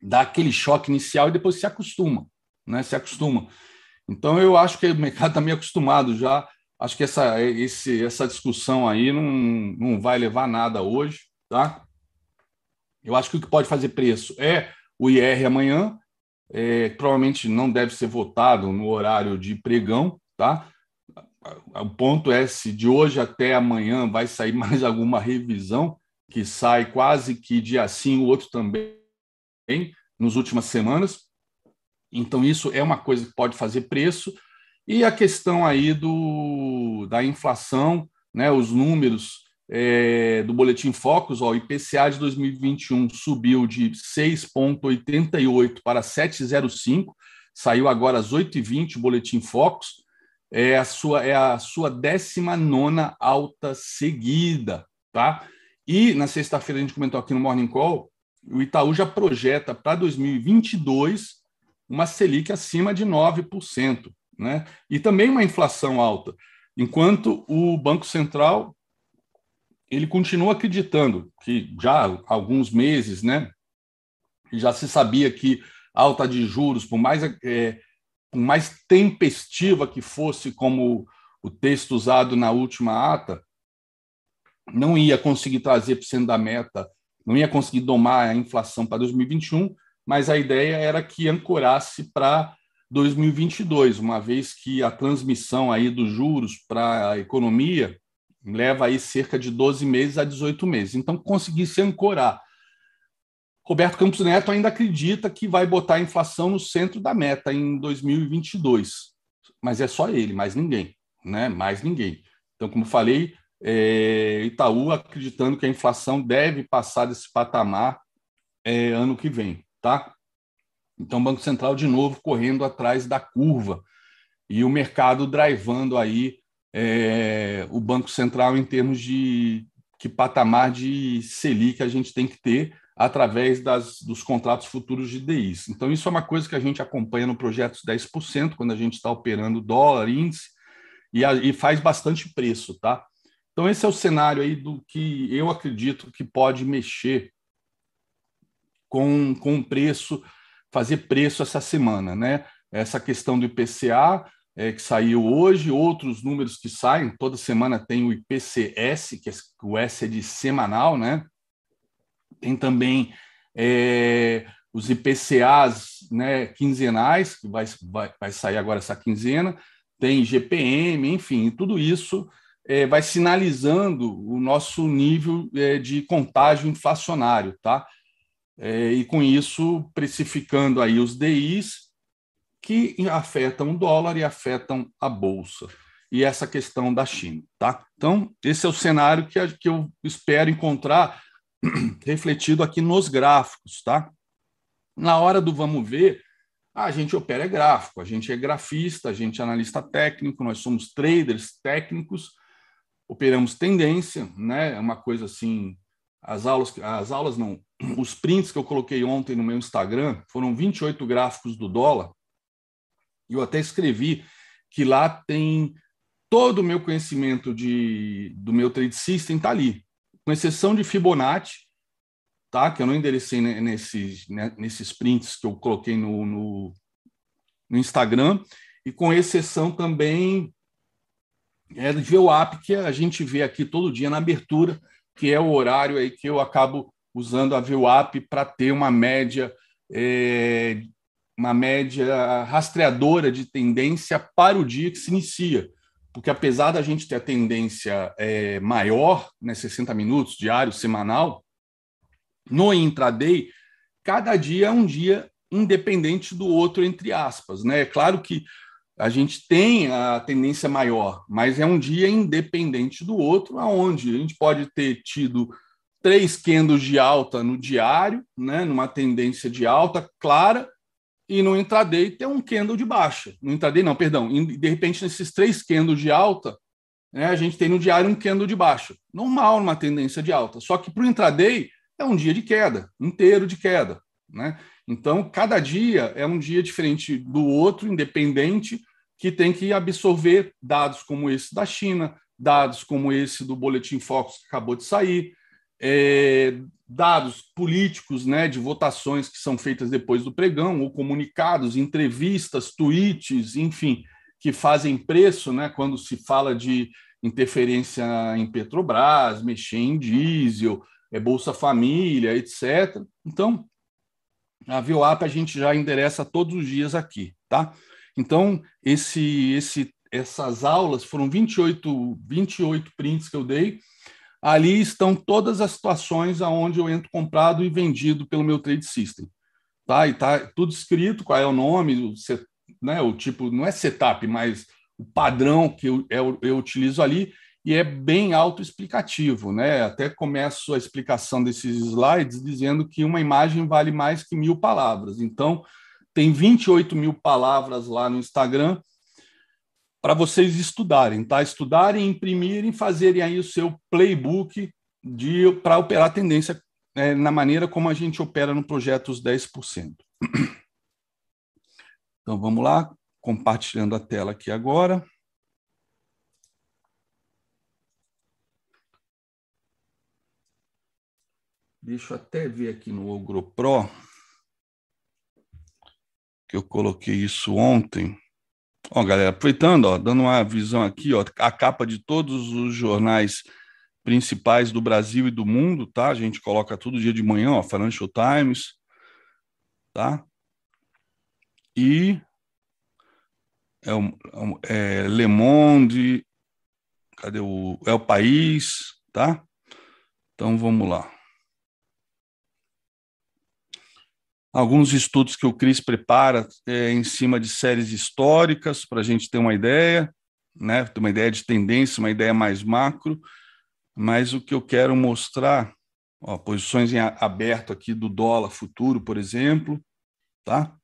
dá aquele choque inicial e depois se acostuma, né? Se acostuma. Então eu acho que o mercado está meio acostumado já Acho que essa, esse, essa discussão aí não, não vai levar nada hoje, tá? Eu acho que o que pode fazer preço é o IR amanhã, é, provavelmente não deve ser votado no horário de pregão, tá? O ponto é se de hoje até amanhã vai sair mais alguma revisão, que sai quase que dia sim, o outro também, nos últimas semanas. Então, isso é uma coisa que pode fazer preço. E a questão aí do, da inflação, né, os números é, do Boletim Focus, ó, o IPCA de 2021 subiu de 6,88 para 7,05, saiu agora às 8h20 o Boletim Focus, é a sua, é a sua 19 alta seguida. Tá? E na sexta-feira a gente comentou aqui no Morning Call, o Itaú já projeta para 2022 uma Selic acima de 9% né? e também uma inflação alta, enquanto o Banco Central ele continua acreditando que já há alguns meses, né, já se sabia que alta de juros, por mais, é, por mais tempestiva que fosse, como o texto usado na última ata, não ia conseguir trazer para o da meta, não ia conseguir domar a inflação para 2021, mas a ideia era que ancorasse para 2022, uma vez que a transmissão aí dos juros para a economia leva aí cerca de 12 meses a 18 meses. Então, conseguir se ancorar. Roberto Campos Neto ainda acredita que vai botar a inflação no centro da meta em 2022, mas é só ele, mais ninguém, né? Mais ninguém. Então, como falei, é, Itaú acreditando que a inflação deve passar desse patamar é, ano que vem, tá? Então, o Banco Central de novo correndo atrás da curva e o mercado drivando aí é, o Banco Central em termos de que patamar de Selic a gente tem que ter através das, dos contratos futuros de DIs. Então, isso é uma coisa que a gente acompanha no projeto 10%, quando a gente está operando dólar, índice, e, a, e faz bastante preço, tá? Então, esse é o cenário aí do que eu acredito que pode mexer com, com o preço, fazer preço essa semana, né? Essa questão do IPCA, é, que saiu hoje, outros números que saem, toda semana tem o IPCS, que é, o S é de semanal, né? Tem também é, os IPCAs né, quinzenais, que vai, vai, vai sair agora essa quinzena, tem GPM, enfim, tudo isso é, vai sinalizando o nosso nível é, de contágio inflacionário, tá? É, e com isso precificando aí os DIs que afetam o dólar e afetam a bolsa. E essa questão da China, tá? Então, esse é o cenário que, que eu espero encontrar refletido aqui nos gráficos, tá? Na hora do vamos ver, a gente opera é gráfico, a gente é grafista, a gente é analista técnico, nós somos traders técnicos, operamos tendência, né? É uma coisa assim, as aulas, as aulas não, os prints que eu coloquei ontem no meu Instagram foram 28 gráficos do dólar. E eu até escrevi que lá tem todo o meu conhecimento de, do meu trade system está ali, com exceção de Fibonacci, tá? Que eu não enderecei nesses, né, nesses prints que eu coloquei no, no, no Instagram, e com exceção também é de VWAP, que a gente vê aqui todo dia na abertura, que é o horário aí que eu acabo usando a VWAP para ter uma média é, uma média rastreadora de tendência para o dia que se inicia. Porque apesar da gente ter a tendência é, maior, né, 60 minutos, diário, semanal, no intraday, cada dia é um dia independente do outro, entre aspas. Né? É claro que a gente tem a tendência maior, mas é um dia independente do outro, aonde a gente pode ter tido três candles de alta no diário, né, numa tendência de alta clara, e no intraday ter um candle de baixa. No intraday não, perdão, de repente nesses três candles de alta, né, a gente tem no diário um candle de baixa. Normal numa tendência de alta, só que para o intraday é um dia de queda, inteiro de queda, né? Então, cada dia é um dia diferente do outro, independente, que tem que absorver dados como esse da China, dados como esse do Boletim Focus que acabou de sair, é, dados políticos né, de votações que são feitas depois do pregão, ou comunicados, entrevistas, tweets, enfim, que fazem preço né, quando se fala de interferência em Petrobras, mexer em diesel, é Bolsa Família, etc. Então, a VWAP a gente já endereça todos os dias aqui, tá? Então, esse, esse, essas aulas foram 28, 28 prints que eu dei. Ali estão todas as situações aonde eu entro comprado e vendido pelo meu trade system. Tá? E tá tudo escrito, qual é o nome, o, né, o tipo, não é setup, mas o padrão que eu, eu, eu utilizo ali e é bem autoexplicativo, né? Até começo a explicação desses slides dizendo que uma imagem vale mais que mil palavras. Então, tem 28 mil palavras lá no Instagram para vocês estudarem, tá? Estudarem, imprimirem, fazerem aí o seu playbook de para operar a tendência é, na maneira como a gente opera no projeto os 10%. Então vamos lá, compartilhando a tela aqui agora. Deixa eu até ver aqui no Ogro Pro, que eu coloquei isso ontem. Ó, galera, aproveitando, ó, dando uma visão aqui, ó, a capa de todos os jornais principais do Brasil e do mundo, tá? A gente coloca todo dia de manhã, ó, Financial Times, tá? E é o é Le Monde, cadê o é o país, tá? Então vamos lá. Alguns estudos que o Cris prepara é, em cima de séries históricas para a gente ter uma ideia, né? Ter uma ideia de tendência, uma ideia mais macro. Mas o que eu quero mostrar, ó, posições em aberto aqui do dólar futuro, por exemplo, tá?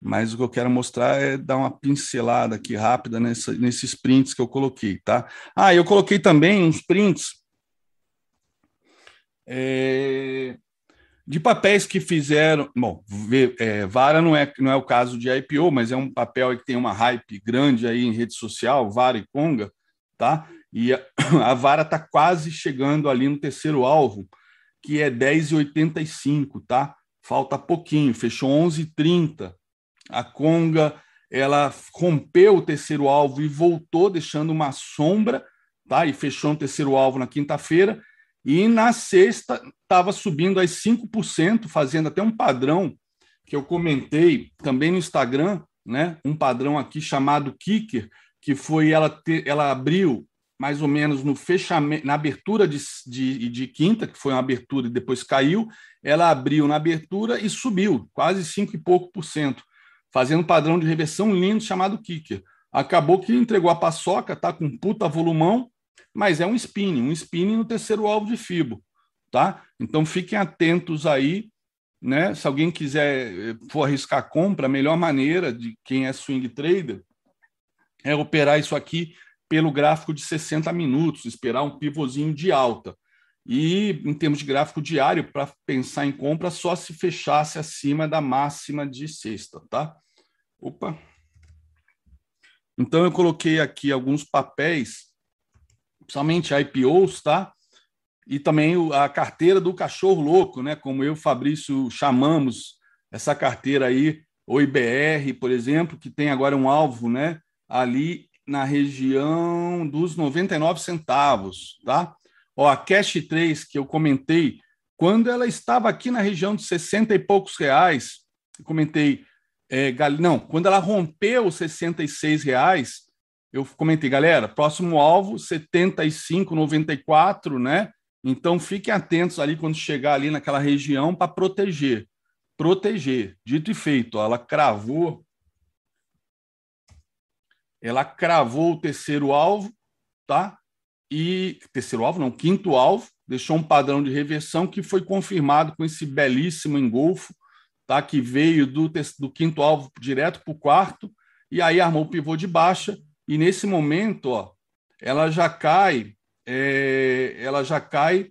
mas o que eu quero mostrar é dar uma pincelada aqui rápida nessa, nesses prints que eu coloquei, tá? Ah, eu coloquei também uns prints é, de papéis que fizeram. Bom, é, Vara não é, não é o caso de IPO, mas é um papel que tem uma hype grande aí em rede social, Vara e Conga, tá? E a, a Vara está quase chegando ali no terceiro alvo, que é 10,85, tá? Falta pouquinho, fechou 11,30 a Conga ela rompeu o terceiro alvo e voltou, deixando uma sombra, tá? E fechou o terceiro alvo na quinta-feira. E na sexta estava subindo às 5%, fazendo até um padrão que eu comentei também no Instagram, né? Um padrão aqui chamado Kicker, que foi ela ter, ela abriu mais ou menos no fechamento, na abertura de, de, de, quinta, que foi uma abertura e depois caiu, ela abriu na abertura e subiu, quase cinco e pouco por cento fazendo um padrão de reversão lindo chamado kicker. Acabou que entregou a paçoca, tá com puta volumão, mas é um spinning, um spinning no terceiro alvo de FIBO, tá? Então fiquem atentos aí, né? Se alguém quiser eh, for arriscar a compra, a melhor maneira de quem é swing trader é operar isso aqui pelo gráfico de 60 minutos, esperar um pivôzinho de alta. E em termos de gráfico diário, para pensar em compra, só se fechasse acima da máxima de sexta, tá? Opa! Então eu coloquei aqui alguns papéis, principalmente IPOs, tá? E também a carteira do cachorro louco, né? Como eu e o Fabrício chamamos essa carteira aí, o IBR, por exemplo, que tem agora um alvo, né? Ali na região dos 99 centavos, tá? Ó, a Cash 3 que eu comentei, quando ela estava aqui na região de 60 e poucos reais, eu comentei, é, não, quando ela rompeu os 66 reais, eu comentei, galera, próximo alvo 75,94, né? Então fiquem atentos ali quando chegar ali naquela região para proteger. Proteger. Dito e feito, ó, ela cravou ela cravou o terceiro alvo, tá? e terceiro alvo, não, quinto alvo, deixou um padrão de reversão que foi confirmado com esse belíssimo engolfo, tá? Que veio do, do quinto alvo direto para o quarto, e aí armou o pivô de baixa, e nesse momento, ó, ela já cai, é, ela já cai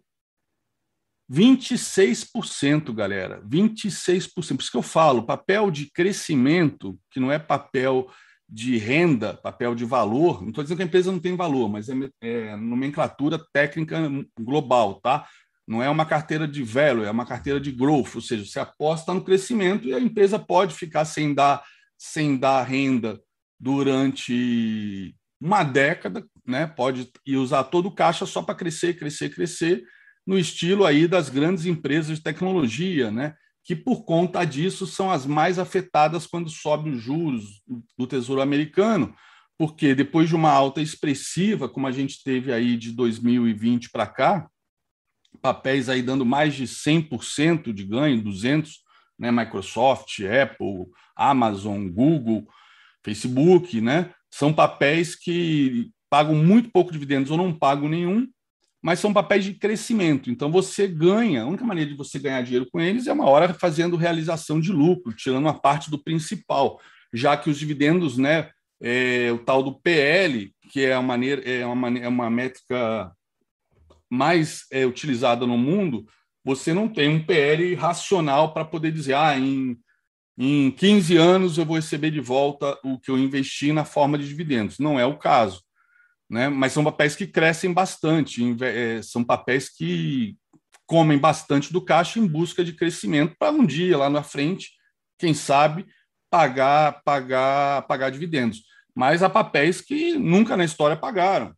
26%, galera. 26%. Por isso que eu falo, papel de crescimento, que não é papel de renda, papel de valor, não estou dizendo que a empresa não tem valor, mas é, é, nomenclatura técnica global, tá? Não é uma carteira de value, é uma carteira de growth, ou seja, você aposta no crescimento e a empresa pode ficar sem dar, sem dar renda durante uma década, né? Pode e usar todo o caixa só para crescer, crescer, crescer, no estilo aí das grandes empresas de tecnologia, né? que por conta disso são as mais afetadas quando sobe os juros do Tesouro Americano, porque depois de uma alta expressiva, como a gente teve aí de 2020 para cá, papéis aí dando mais de 100% de ganho, 200, né, Microsoft, Apple, Amazon, Google, Facebook, né, são papéis que pagam muito pouco dividendos ou não pagam nenhum, mas são papéis de crescimento. Então você ganha, a única maneira de você ganhar dinheiro com eles é uma hora fazendo realização de lucro, tirando uma parte do principal, já que os dividendos, né, é, o tal do PL, que é, a maneira, é, uma, é uma métrica mais é, utilizada no mundo, você não tem um PL racional para poder dizer, ah, em, em 15 anos eu vou receber de volta o que eu investi na forma de dividendos. Não é o caso né? mas são papéis que crescem bastante, é, são papéis que comem bastante do caixa em busca de crescimento para um dia lá na frente, quem sabe, pagar, pagar, pagar dividendos. Mas há papéis que nunca na história pagaram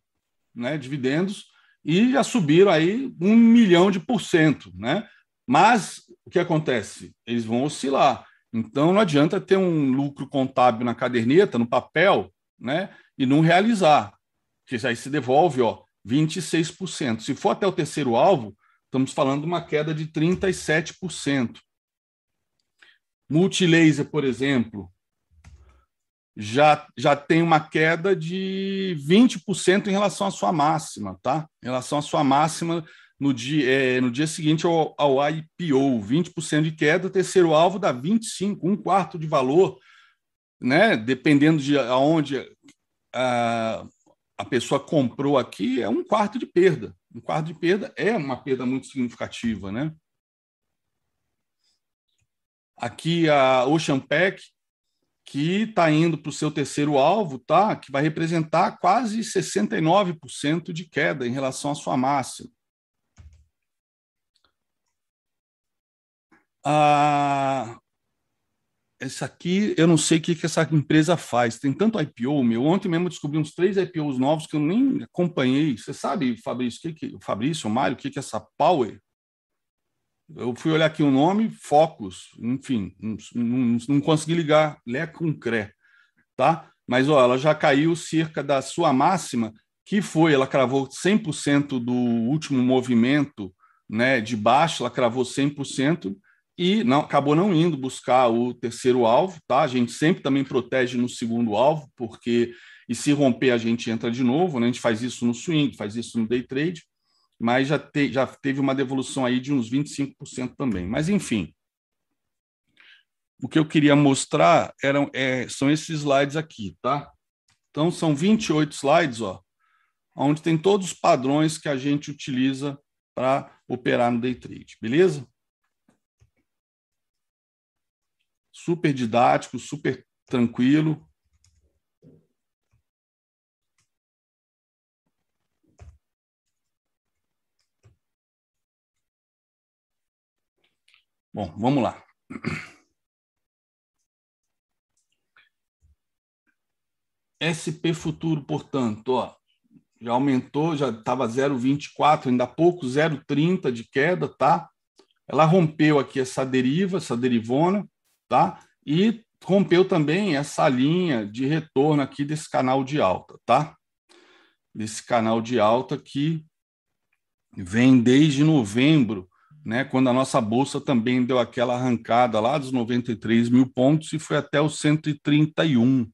né, dividendos e já subiram aí um milhão de por cento. Né? Mas o que acontece? Eles vão oscilar. Então não adianta ter um lucro contábil na caderneta, no papel, né, e não realizar, porque aí se devolve, ó, 26%. Se for até o terceiro alvo, estamos falando de uma queda de 37%. Multilaser, por exemplo, já, já tem uma queda de 20% em relação à sua máxima, tá? Em relação à sua máxima no dia, é, no dia seguinte ao, ao IPO, 20% de queda, terceiro alvo dá 25, um quarto de valor, né? Dependendo de aonde a, a pessoa comprou aqui, é um quarto de perda. Um quarto de perda é uma perda muito significativa, né? Aqui a Ocean Pack, que está indo para o seu terceiro alvo, tá? Que vai representar quase 69% de queda em relação à sua máxima. Ah, essa aqui, eu não sei o que, que essa empresa faz. Tem tanto IPO, meu. Ontem mesmo descobri uns três IPOs novos que eu nem acompanhei. Você sabe, Fabrício, que que, Fabrício, Mário, o que, que é essa Power? Eu fui olhar aqui o nome, Focus, enfim, não, não, não consegui ligar Lé com Cré, tá? Mas ó, ela já caiu cerca da sua máxima, que foi, ela cravou 100% do último movimento né, de baixo, ela cravou 100%, e não, acabou não indo buscar o terceiro alvo, tá? A gente sempre também protege no segundo alvo, porque e se romper a gente entra de novo, né? A gente faz isso no swing, faz isso no day trade, mas já, te, já teve uma devolução aí de uns 25% também. Mas enfim, o que eu queria mostrar eram, é, são esses slides aqui, tá? Então são 28 slides, ó, onde tem todos os padrões que a gente utiliza para operar no day trade, beleza? Super didático, super tranquilo. Bom, vamos lá. SP Futuro, portanto, ó, já aumentou, já estava 0,24, ainda há pouco 0,30 de queda, tá? Ela rompeu aqui essa deriva, essa derivona, tá? E rompeu também essa linha de retorno aqui desse canal de alta, tá? Desse canal de alta que vem desde novembro, né, quando a nossa bolsa também deu aquela arrancada lá dos 93 mil pontos e foi até os 131,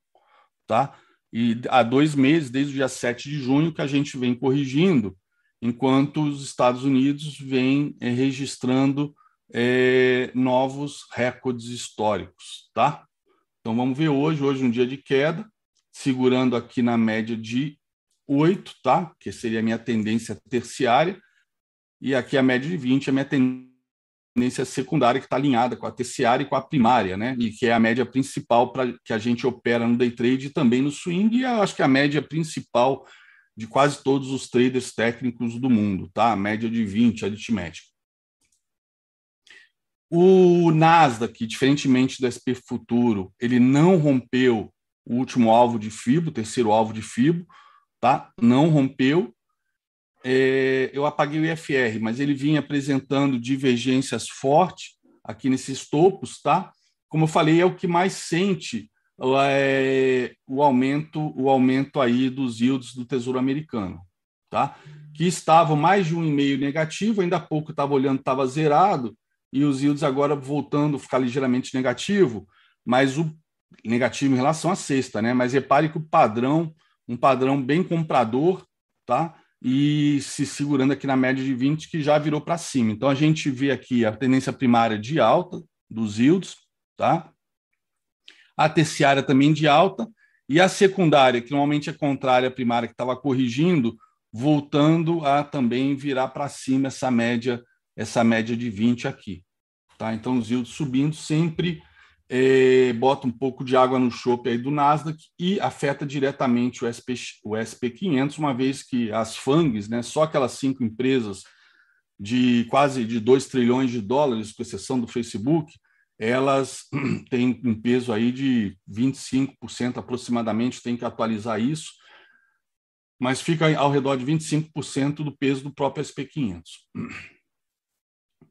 tá? E há dois meses, desde o dia 7 de junho, que a gente vem corrigindo, enquanto os Estados Unidos vêm é, registrando é, novos recordes históricos, tá? Então vamos ver hoje, hoje um dia de queda, segurando aqui na média de 8, tá? Que seria a minha tendência terciária, e aqui a média de 20, a minha tendência secundária, que está alinhada com a terciária e com a primária, né? E que é a média principal para que a gente opera no day trade e também no swing, e eu acho que é a média principal de quase todos os traders técnicos do mundo, tá? A média de 20 aritmética. O Nasdaq, diferentemente do SP Futuro, ele não rompeu o último alvo de FIBO, o terceiro alvo de FIBO, tá? Não rompeu. É, eu apaguei o IFR, mas ele vinha apresentando divergências fortes aqui nesses topos, tá? Como eu falei, é o que mais sente é, o aumento, o aumento aí dos yields do Tesouro Americano, tá? Que estavam mais de um e meio negativo, ainda há pouco estava olhando, estava zerado, e os yields agora voltando a ficar ligeiramente negativo, mas o negativo em relação à sexta, né? Mas repare que o padrão, um padrão bem comprador, tá? E se segurando aqui na média de 20, que já virou para cima. Então a gente vê aqui a tendência primária de alta dos yields, tá? A terciária também de alta, e a secundária, que normalmente é contrária à primária, que estava corrigindo, voltando a também virar para cima essa média, essa média de 20 aqui. Tá? Então, os yields subindo sempre é, bota um pouco de água no chope aí do Nasdaq e afeta diretamente o, SP, o SP500, uma vez que as FANGs, né, só aquelas cinco empresas de quase de 2 trilhões de dólares, com exceção do Facebook, elas têm um peso aí de 25% aproximadamente, tem que atualizar isso, mas fica ao redor de 25% do peso do próprio SP500.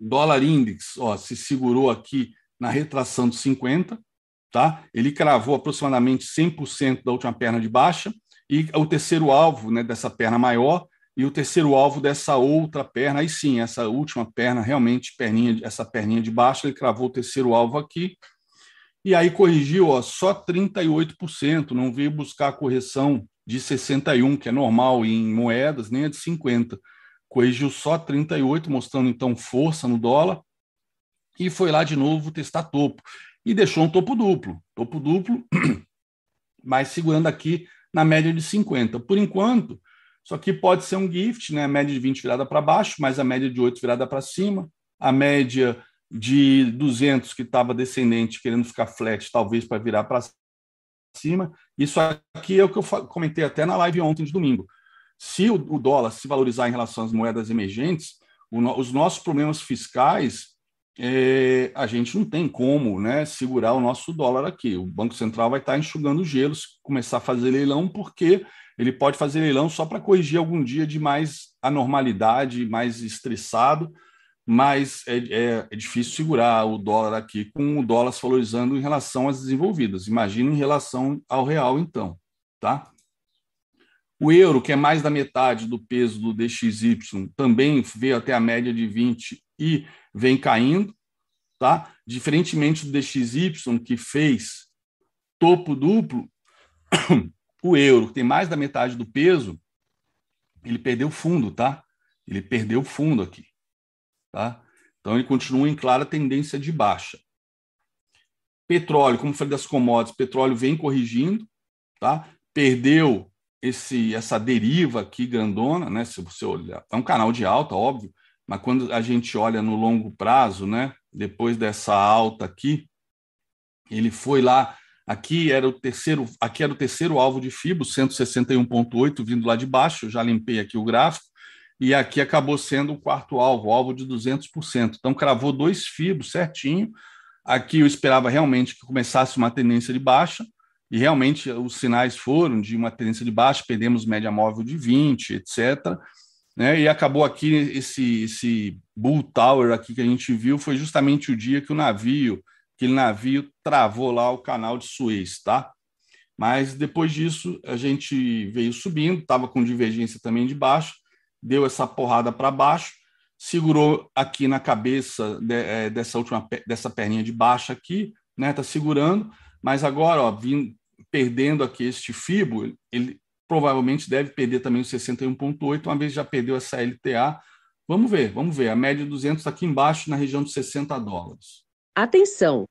Dólar index, ó, se segurou aqui na retração de 50, tá? Ele cravou aproximadamente 100% da última perna de baixa e o terceiro alvo, né, dessa perna maior e o terceiro alvo dessa outra perna, aí sim, essa última perna, realmente, perninha, essa perninha de baixo, ele cravou o terceiro alvo aqui, e aí corrigiu ó, só 38%, não veio buscar a correção de 61, que é normal em moedas, nem a de 50. Corrigiu só 38, mostrando então força no dólar, e foi lá de novo testar topo. E deixou um topo duplo, topo duplo, mas segurando aqui na média de 50. Por enquanto, isso aqui pode ser um gift, né? A média de 20 virada para baixo, mas a média de 8 virada para cima, a média de 200 que estava descendente, querendo ficar flat, talvez para virar para cima. Isso aqui é o que eu comentei até na live ontem de domingo. Se o, dólar se valorizar em relação às moedas emergentes, os nossos problemas fiscais, é, a gente não tem como né, segurar o nosso dólar aqui. O Banco Central vai estar enxugando gelos, começar a fazer leilão, porque ele pode fazer leilão só para corrigir algum dia de mais anormalidade, mais estressado, mas é, é, é, difícil segurar o dólar aqui com o dólar se valorizando em relação às desenvolvidas. Imagina em relação ao real, então. Tá? O euro, que é mais da metade do peso do DXY, também veio até a média de 20 e vem caindo. Tá? Diferentemente do DXY, que fez topo duplo, o euro, que tem mais da metade do peso, ele perdeu fundo, tá? Ele perdeu fundo aqui. Tá? Então, ele continua em clara tendência de baixa. Petróleo, como falei das commodities, petróleo vem corrigindo, tá? perdeu esse, essa deriva aqui grandona, né? se você olhar, é um canal de alta, óbvio, mas quando a gente olha no longo prazo, né? depois dessa alta aqui, ele foi lá, aqui era o terceiro, aqui era o terceiro alvo de FIBO, 161.8, vindo lá de baixo, já limpei aqui o gráfico, e aqui acabou sendo o quarto alvo, alvo de 200%. Então, cravou dois fibros certinho. Aqui eu esperava realmente que começasse uma tendência de baixa, e realmente os sinais foram de uma tendência de baixa, perdemos média móvel de 20, etc. Né? E acabou aqui esse, esse Bull Tower aqui que a gente viu, foi justamente o dia que o navio, aquele navio travou lá o canal de Suez, tá? Mas depois disso a gente veio subindo, estava com divergência também de baixo, deu essa porrada para baixo, segurou aqui na cabeça de, é, dessa última dessa perninha de baixo aqui, né? Tá segurando, mas agora, ó, vindo, perdendo aqui este fibo, ele provavelmente deve perder também o 61.8, uma vez já perdeu essa LTA. Vamos ver, vamos ver. A média de 200 está aqui embaixo, na região de 60 dólares. Atenção!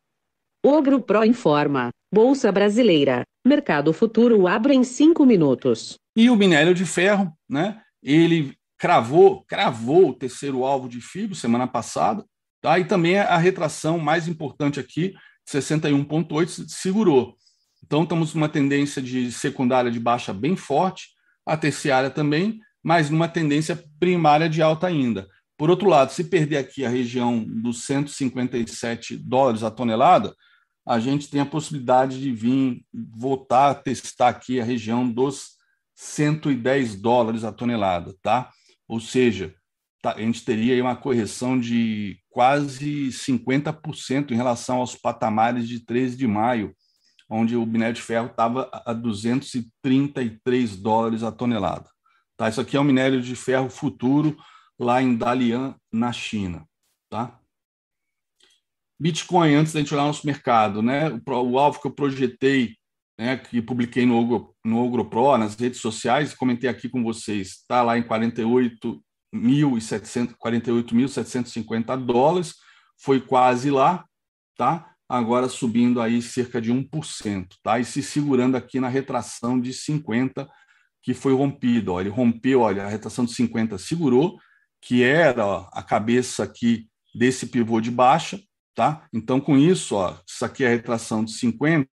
Ogro Pro informa. Bolsa Brasileira. Mercado futuro abre em cinco minutos. E o minério de ferro, né? Ele cravou, cravou o terceiro alvo de FIBO semana passada, tá? E também a retração mais importante aqui, 61.8 segurou. Então estamos numa tendência de secundária de baixa bem forte, a terciária também, mas numa tendência primária de alta ainda. Por outro lado, se perder aqui a região dos 157 dólares a tonelada, a gente tem a possibilidade de vir voltar a testar aqui a região dos 110 dólares a tonelada, tá? Ou seja, tá, a gente teria uma correção de quase 50% em relação aos patamares de 13 de maio, onde o minério de ferro estava a 233 dólares a tonelada. Tá? Isso aqui é o minério de ferro futuro lá em Dalian, na China. Tá? Bitcoin, antes da gente olhar nosso mercado, né? o, o alvo que eu projetei, né, que publiquei no Ogro, no Ogro Pro, nas redes sociais, comentei aqui com vocês, está lá em 48.750 48 dólares, foi quase lá, tá? Agora subindo aí cerca de 1%, tá? E se segurando aqui na retração de 50 que foi rompido, ó, ele rompeu, olha, a retração de 50 segurou, que era ó, a cabeça aqui desse pivô de baixa, tá? Então com isso, ó, isso aqui é a retração de 50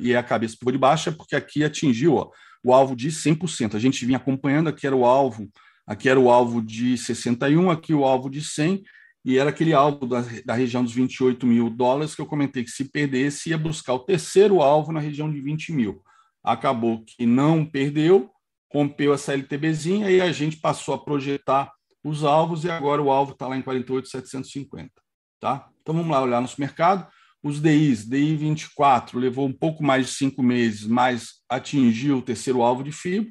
e é a cabeça pivô de baixa, porque aqui atingiu ó, o alvo de 100%. A gente vinha acompanhando, aqui era o alvo, aqui era o alvo de 61, aqui o alvo de 100, e era aquele alvo da, da região dos 28 mil dólares que eu comentei que se perdesse ia buscar o terceiro alvo na região de 20 mil. Acabou que não perdeu, rompeu essa LTBzinha e a gente passou a projetar os alvos e agora o alvo está lá em 48,750. Tá? Então vamos lá olhar nosso mercado. Os DIs, DI 24 levou um pouco mais de cinco meses, mas atingiu o terceiro alvo de FIBO.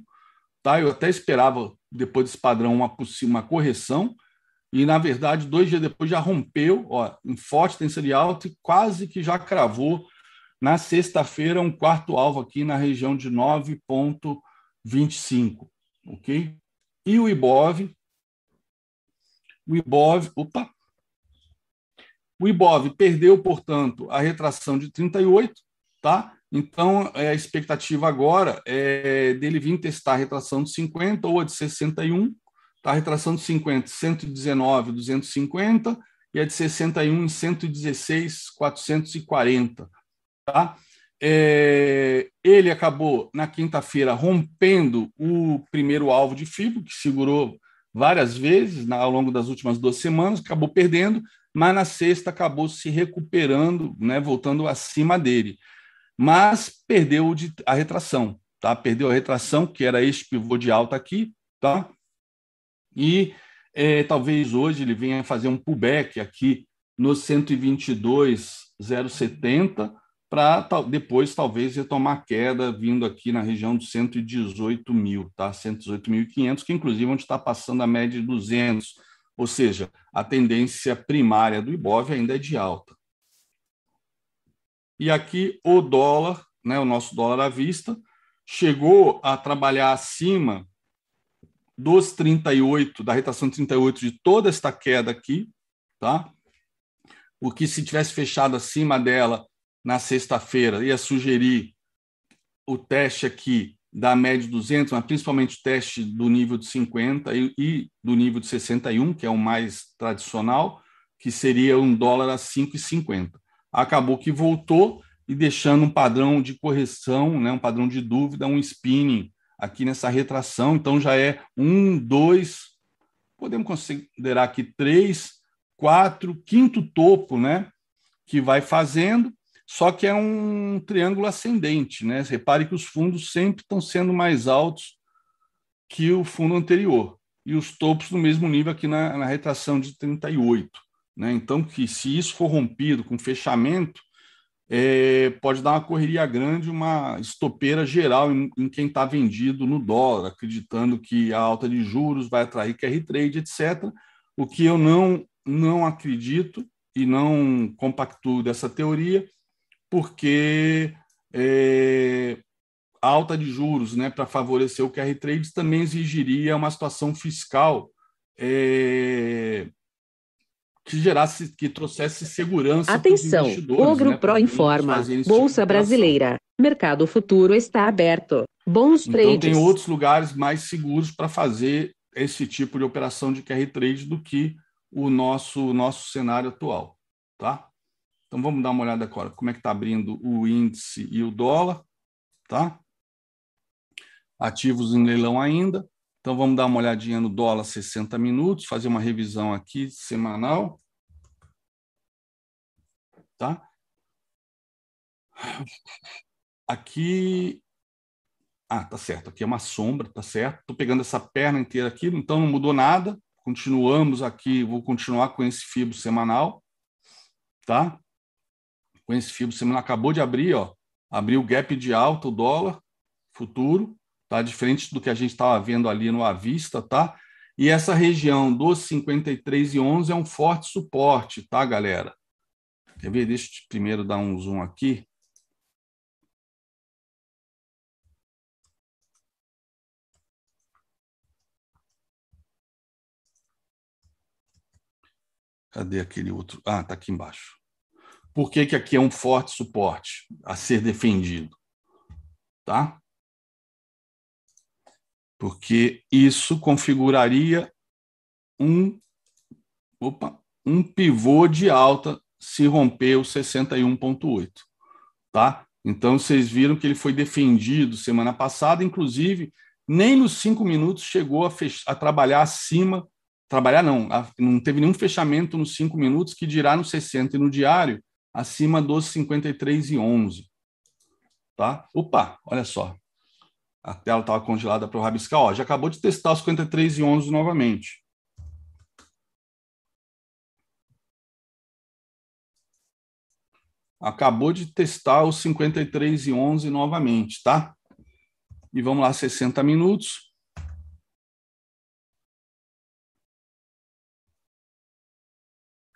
Tá? Eu até esperava, depois desse padrão, uma, uma correção, e na verdade, dois dias depois já rompeu ó, forte tendência de alta e quase que já cravou na sexta-feira um quarto alvo aqui na região de 9,25. Ok? E o Ibov, o Ibov, opa, o Ibov perdeu, portanto, a retração de 38, tá? Então, é, a expectativa agora é dele vir testar a retração de 50 ou a de 61. Tá? A retração de 50, 119, 250 e a de 61 em 116, 440. Tá? É, ele acabou na quinta-feira rompendo o primeiro alvo de FIBO, que segurou várias vezes na, ao longo das últimas duas semanas, acabou perdendo, mas na sexta acabou se recuperando, né, voltando acima dele. Mas perdeu a retração, tá? Perdeu a retração, que era este pivô de alta aqui, tá? E é, talvez hoje ele venha fazer um pullback aqui no 122,070 para depois talvez retomar queda vindo aqui na região dos 118 mil, tá? 118.500, que inclusive é onde está passando a média de 200 ou seja, a tendência primária do Ibov ainda é de alta. E aqui o dólar, né, o nosso dólar à vista, chegou a trabalhar acima dos 38, da retração de 38 de toda esta queda aqui, tá? O que se tivesse fechado acima dela na sexta-feira ia sugerir o teste aqui da média de 200, mas principalmente o teste do nível de 50 e, e, do nível de 61, que é o mais tradicional, que seria um dólar a 5,50. Acabou que voltou e deixando um padrão de correção, né, um padrão de dúvida, um spinning aqui nessa retração. Então já é um, dois, podemos considerar aqui três, quatro, quinto topo, né, que vai fazendo só que é um triângulo ascendente, né? Repare que os fundos sempre estão sendo mais altos que o fundo anterior e os topos no mesmo nível aqui na, na retração de 38. Né? Então, que se isso for rompido com fechamento, é, pode dar uma correria grande, uma estopeira geral em, em quem está vendido no dólar, acreditando que a alta de juros vai atrair QR trade, etc. O que eu não, não acredito e não compactuo dessa teoria, porque é, a alta de juros né, para favorecer o QR Trades também exigiria uma situação fiscal é, que gerasse, que trouxesse segurança. Atenção, Ogro né, Pro informa. Bolsa Brasileira. Mercado futuro está aberto. Bons então, trades. tem outros lugares mais seguros para fazer esse tipo de operação de QR Trade do que o nosso nosso cenário atual, tá? Então vamos dar uma olhada agora como é que está abrindo o índice e o dólar, tá? Ativos em leilão ainda. Então vamos dar uma olhadinha no dólar 60 minutos, fazer uma revisão aqui semanal. Tá? Aqui ah, tá certo. Aqui é uma sombra, tá certo. Estou pegando essa perna inteira aqui, então não mudou nada. Continuamos aqui, vou continuar com esse fibro semanal, tá? com esse fibro semana acabou de abrir, ó, abriu o gap de alta, o dólar futuro, tá? Diferente do que a gente estava vendo ali no à vista, tá? E essa região dos 53 e 11 é um forte suporte, tá, galera? Quer ver? Deixa eu primeiro dar um zoom aqui. Cadê aquele outro? Ah, tá aqui embaixo. Por que, que aqui é um forte suporte a ser defendido? Tá? Porque isso configuraria um, opa, um pivô de alta se romper o 61,8. Tá? Então, vocês viram que ele foi defendido semana passada, inclusive, nem nos cinco minutos chegou a, a trabalhar acima. Trabalhar não, a, não teve nenhum fechamento nos cinco minutos, que dirá no 60 e no diário, acima dos 53 e 11. Tá? Opa, olha só. A tela estava congelada para o rabiscar. Ó, já acabou de testar os 53 e 11 novamente. acabou de testar os 53 e 11 novamente, tá? E vamos lá, 60 minutos.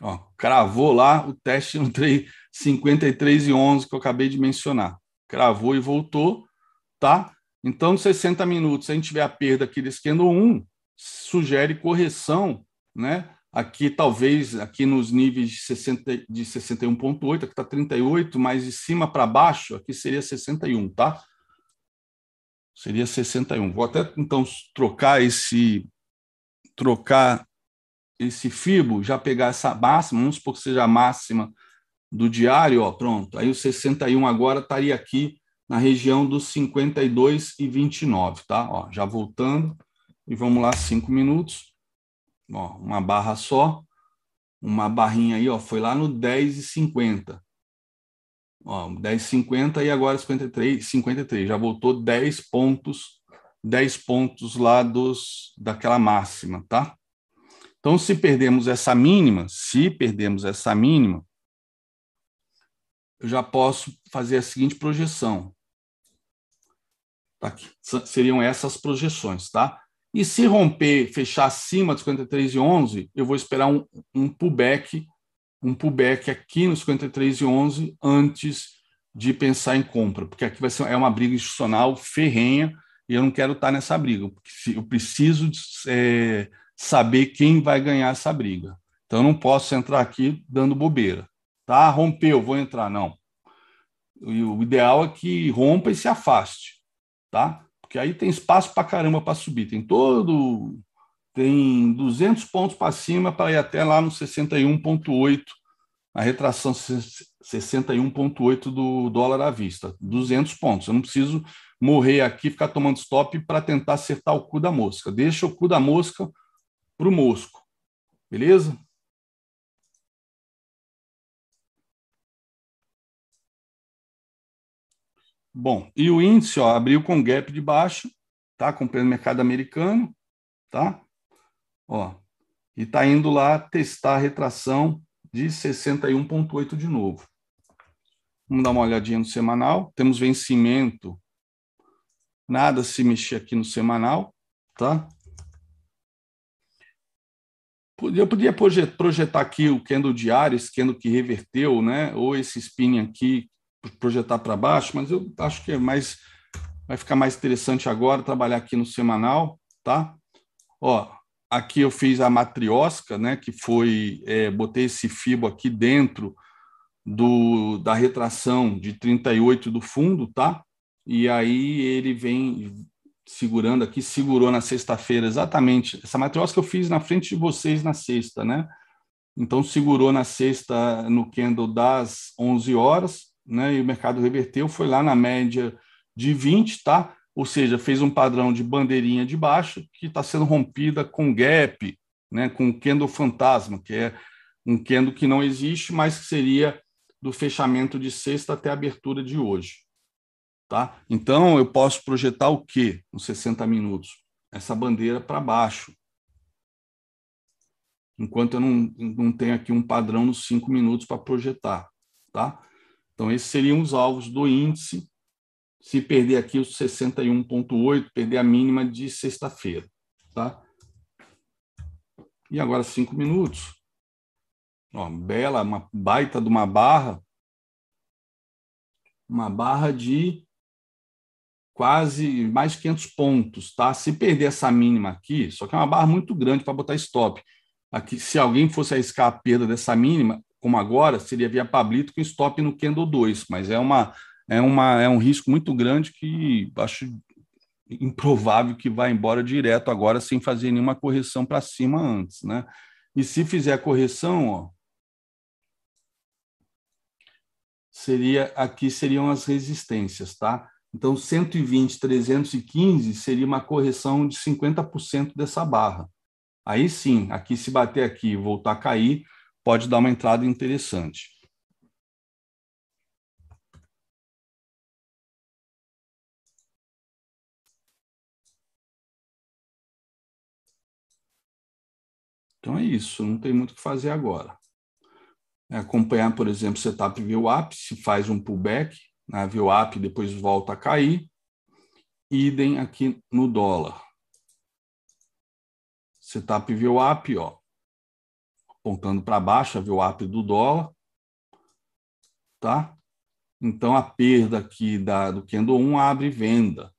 Ó, cravou lá o teste no 53 e 11 que eu acabei de mencionar. Cravou e voltou, tá? Então, 60 minutos, se a gente tiver a perda aqui desse candle 1, sugere correção, né? Aqui, talvez, aqui nos níveis de, 60, de 61,8, aqui está 38, mas de cima para baixo, aqui seria 61, tá? Seria 61. Vou até, então, trocar esse trocar esse FIBO, já pegar essa máxima, vamos supor que seja a máxima do diário, ó, pronto. Aí o 61 agora estaria aqui na região dos 52 e 29, tá? Ó, já voltando, e vamos lá, cinco minutos. Ó, uma barra só, uma barrinha aí, ó, foi lá no 10 e 50. Ó, 10 e 50 e agora 53, 53, já voltou 10 pontos, 10 pontos lá dos daquela máxima, tá? Então, se perdemos essa mínima, se perdemos essa mínima, eu já posso fazer a seguinte projeção. Tá aqui. Seriam essas projeções, tá? E se romper, fechar acima dos 53,11, eu vou esperar um, um pullback, um pullback aqui nos 53,11 antes de pensar em compra, porque aqui vai ser é uma briga institucional ferrenha e eu não quero estar nessa briga, porque eu preciso é, saber quem vai ganhar essa briga. Então eu não posso entrar aqui dando bobeira. Tá, rompeu, vou entrar não. O ideal é que rompa e se afaste, tá? Porque aí tem espaço para caramba para subir. Tem todo tem 200 pontos para cima para ir até lá no 61.8, a retração 61.8 do dólar à vista, 200 pontos. Eu não preciso morrer aqui ficar tomando stop para tentar acertar o cu da mosca. Deixa o cu da mosca para o Mosco. Beleza? Bom, e o índice ó, abriu com gap de baixo, tá? Acompanhando o mercado americano, tá? Ó, e está indo lá testar a retração de 61,8 de novo. Vamos dar uma olhadinha no semanal. Temos vencimento. Nada se mexer aqui no semanal, tá? Eu podia projetar aqui o candle diário, esse candle que reverteu, né? ou esse spinning aqui, projetar para baixo, mas eu acho que é mais vai ficar mais interessante agora trabalhar aqui no semanal, tá? Ó, aqui eu fiz a matriosca, né? Que foi é, botei esse fibo aqui dentro do da retração de 38 do fundo, tá? E aí ele vem segurando aqui, segurou na sexta-feira exatamente. Essa matriosca eu fiz na frente de vocês na sexta, né? Então segurou na sexta no candle das 11 horas, né? E o mercado reverteu, foi lá na média de 20, tá? Ou seja, fez um padrão de bandeirinha de baixo que está sendo rompida com gap, né? Com candle fantasma, que é um candle que não existe, mas que seria do fechamento de sexta até a abertura de hoje. Tá? Então, eu posso projetar o quê nos 60 minutos? Essa bandeira para baixo. Enquanto eu não, não tenho aqui um padrão nos 5 minutos para projetar. Tá? Então, esses seriam os alvos do índice. Se perder aqui os 61,8, perder a mínima de sexta-feira. Tá? E agora, 5 minutos. Ó, bela, uma baita de uma barra. Uma barra de quase mais de 500 pontos, tá? Se perder essa mínima aqui, só que é uma barra muito grande para botar stop. Aqui, se alguém fosse arriscar a perda dessa mínima, como agora, seria via Pablito com stop no candle 2, mas é uma é uma é um risco muito grande que acho improvável que vá embora direto agora sem fazer nenhuma correção para cima antes, né? E se fizer a correção, ó, seria aqui seriam as resistências, tá? Então, 120, 315 seria uma correção de 50% dessa barra. Aí sim, aqui se bater aqui e voltar a cair, pode dar uma entrada interessante. Então é isso, não tem muito o que fazer agora. é acompanhar, por exemplo, setup VWAP, se faz um pullback na VWAP, depois volta a cair. Idem aqui no dólar. Setup VWAP, ó, apontando para baixo a VWAP do dólar, tá? Então a perda aqui da, do Kendo 1 abre venda.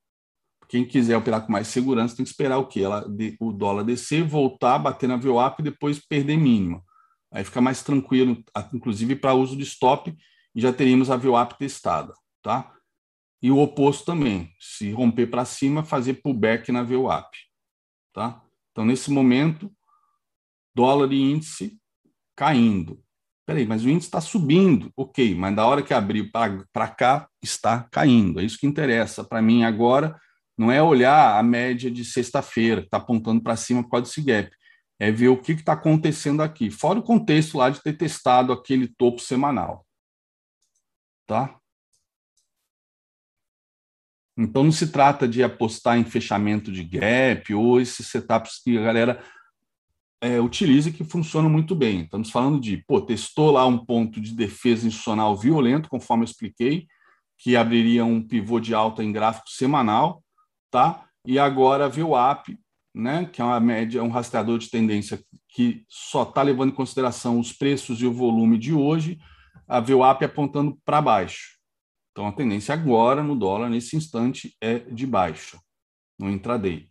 Quem quiser operar com mais segurança tem que esperar o quê? Ela, o dólar descer, voltar, bater na VWAP e depois perder mínima. Aí fica mais tranquilo, inclusive para uso de stop, e já teríamos a VWAP testada, tá? E o oposto também, se romper para cima, fazer pullback na VWAP, tá? Então, nesse momento, dólar e índice caindo. Peraí, mas o índice está subindo, ok, mas da hora que abriu para cá, está caindo. É isso que interessa para mim agora não é olhar a média de sexta-feira, que está apontando para cima por causa desse gap. É ver o que está acontecendo aqui. Fora o contexto lá de ter testado aquele topo semanal. Tá? Então não se trata de apostar em fechamento de gap ou esses setups que a galera é, utiliza e que funcionam muito bem. Estamos falando de, pô, testou lá um ponto de defesa institucional violento, conforme eu expliquei, que abriria um pivô de alta em gráfico semanal, tá? E agora a VWAP, né, que é uma média, um rastreador de tendência que só está levando em consideração os preços e o volume de hoje, a VWAP apontando para baixo. Então a tendência agora no dólar nesse instante é de baixa no intraday,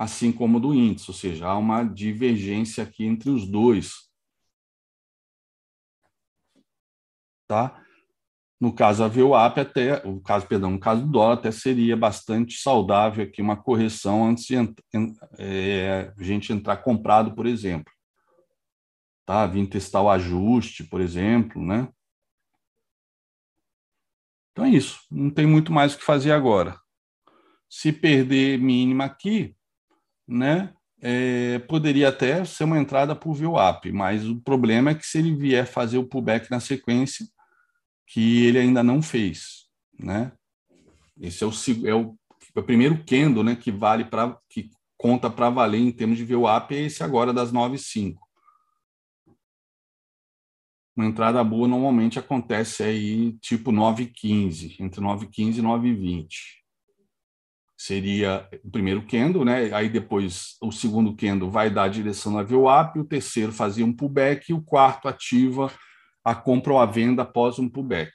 assim como do índice, ou seja, há uma divergência aqui entre os dois. Tá? No caso a VWAP até, o caso, perdão, no caso do dólar até seria bastante saudável aqui uma correção antes de é, a gente entrar comprado, por exemplo. Tá? Vim testar o ajuste, por exemplo, né? Então é isso, não tem muito mais o que fazer agora. Se perder mínima aqui, né, é, poderia até ser uma entrada por VWAP, mas o problema é que se ele vier fazer o pullback na sequência, que ele ainda não fez, né? Esse é o, é o, é o primeiro candle, né, que vale para que conta para valer em termos de VWAP é esse agora das 9,5. Uma entrada boa normalmente acontece aí tipo 9,15, entre 9,15 e 9,20. Seria o primeiro candle, né? Aí depois o segundo candle vai dar a direção na VWAP, o terceiro fazia um pullback e o quarto ativa a compra ou a venda após um pullback.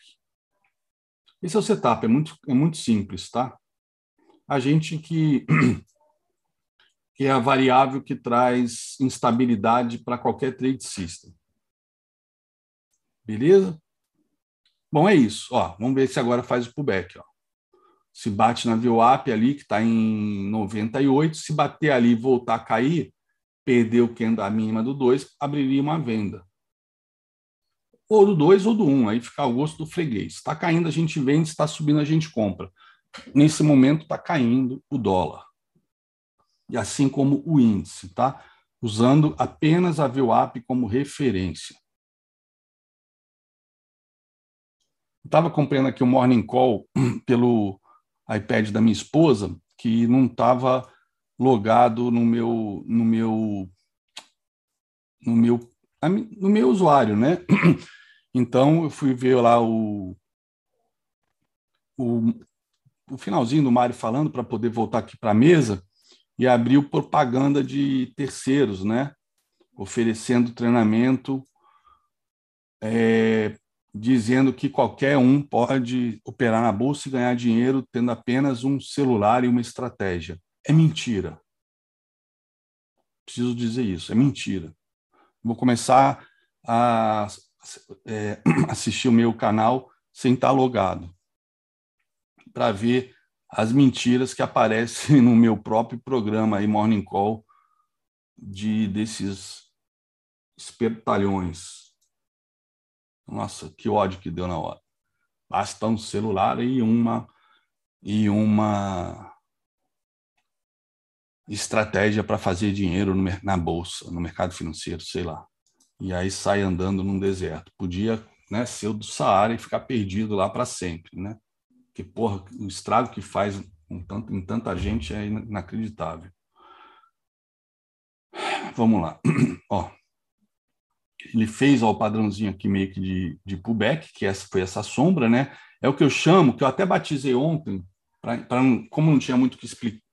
Esse é o setup, é muito, é muito simples, tá? A gente que, que é a variável que traz instabilidade para qualquer trade system. Beleza? Bom, é isso. Ó, vamos ver se agora faz o pullback. Ó. Se bate na VWAP ali, que está em 98, se bater ali e voltar a cair, perder o candle a mínima do 2, abriria uma venda ou do 2 ou do 1, um, aí fica ao gosto do freguês. Está caindo, a gente vende, está subindo, a gente compra. Nesse momento está caindo o dólar. E assim como o índice, tá? Usando apenas a VWAP como referência. Estava acompanhando aqui o Morning Call pelo iPad da minha esposa, que não estava logado no meu no meu no meu no meu usuário, né? Então eu fui ver lá o, o, o finalzinho do Mário falando para poder voltar aqui para a mesa e abriu propaganda de terceiros, né? Oferecendo treinamento, é, dizendo que qualquer um pode operar na bolsa e ganhar dinheiro tendo apenas um celular e uma estratégia. É mentira. Preciso dizer isso, é mentira. Vou começar a é, assistir o meu canal sem estar logado, para ver as mentiras que aparecem no meu próprio programa aí, Morning Call, de desses espertalhões. Nossa, que ódio que deu na hora. Basta um celular e uma e uma estratégia para fazer dinheiro no, na bolsa, no mercado financeiro, sei lá e aí sai andando num deserto. Podia né, ser do Saara e ficar perdido lá para sempre, né? Que porra, o estrago que faz em, tanto, em tanta gente é inacreditável. Vamos lá. Ó, ele fez ó, o padrãozinho aqui meio que de, de pullback, que essa foi essa sombra, né? É o que eu chamo, que eu até batizei ontem, pra, pra como não tinha muito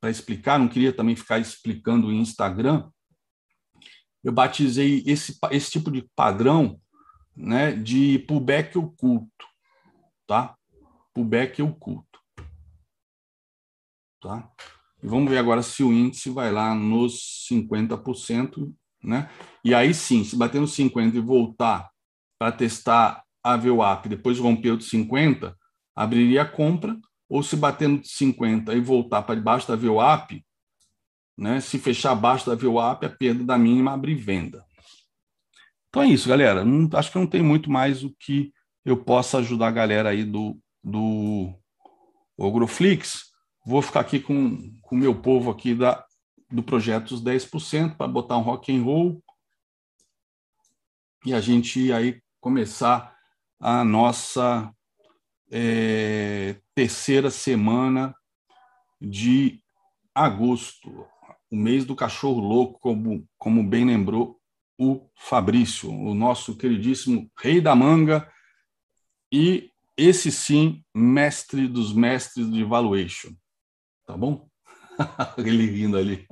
para explicar, não queria também ficar explicando em Instagram, eu batizei esse, esse tipo de padrão né, de pullback oculto, tá? Pullback oculto. Tá? E vamos ver agora se o índice vai lá nos 50%, né? E aí sim, se bater nos 50 e voltar para testar a VWAP, depois romper o 50, abriria a compra, ou se bater no 50 e voltar para debaixo da VWAP, né? Se fechar abaixo da VWAP, a perda da mínima abre venda. Então é isso, galera. Não, acho que não tem muito mais o que eu possa ajudar a galera aí do, do Ogroflix. Vou ficar aqui com o meu povo aqui da, do projeto Os 10% para botar um rock and roll e a gente aí começar a nossa é, terceira semana de agosto, o mês do cachorro louco, como, como bem lembrou o Fabrício, o nosso queridíssimo rei da manga e esse sim, mestre dos mestres de valuation. Tá bom? Ele rindo ali.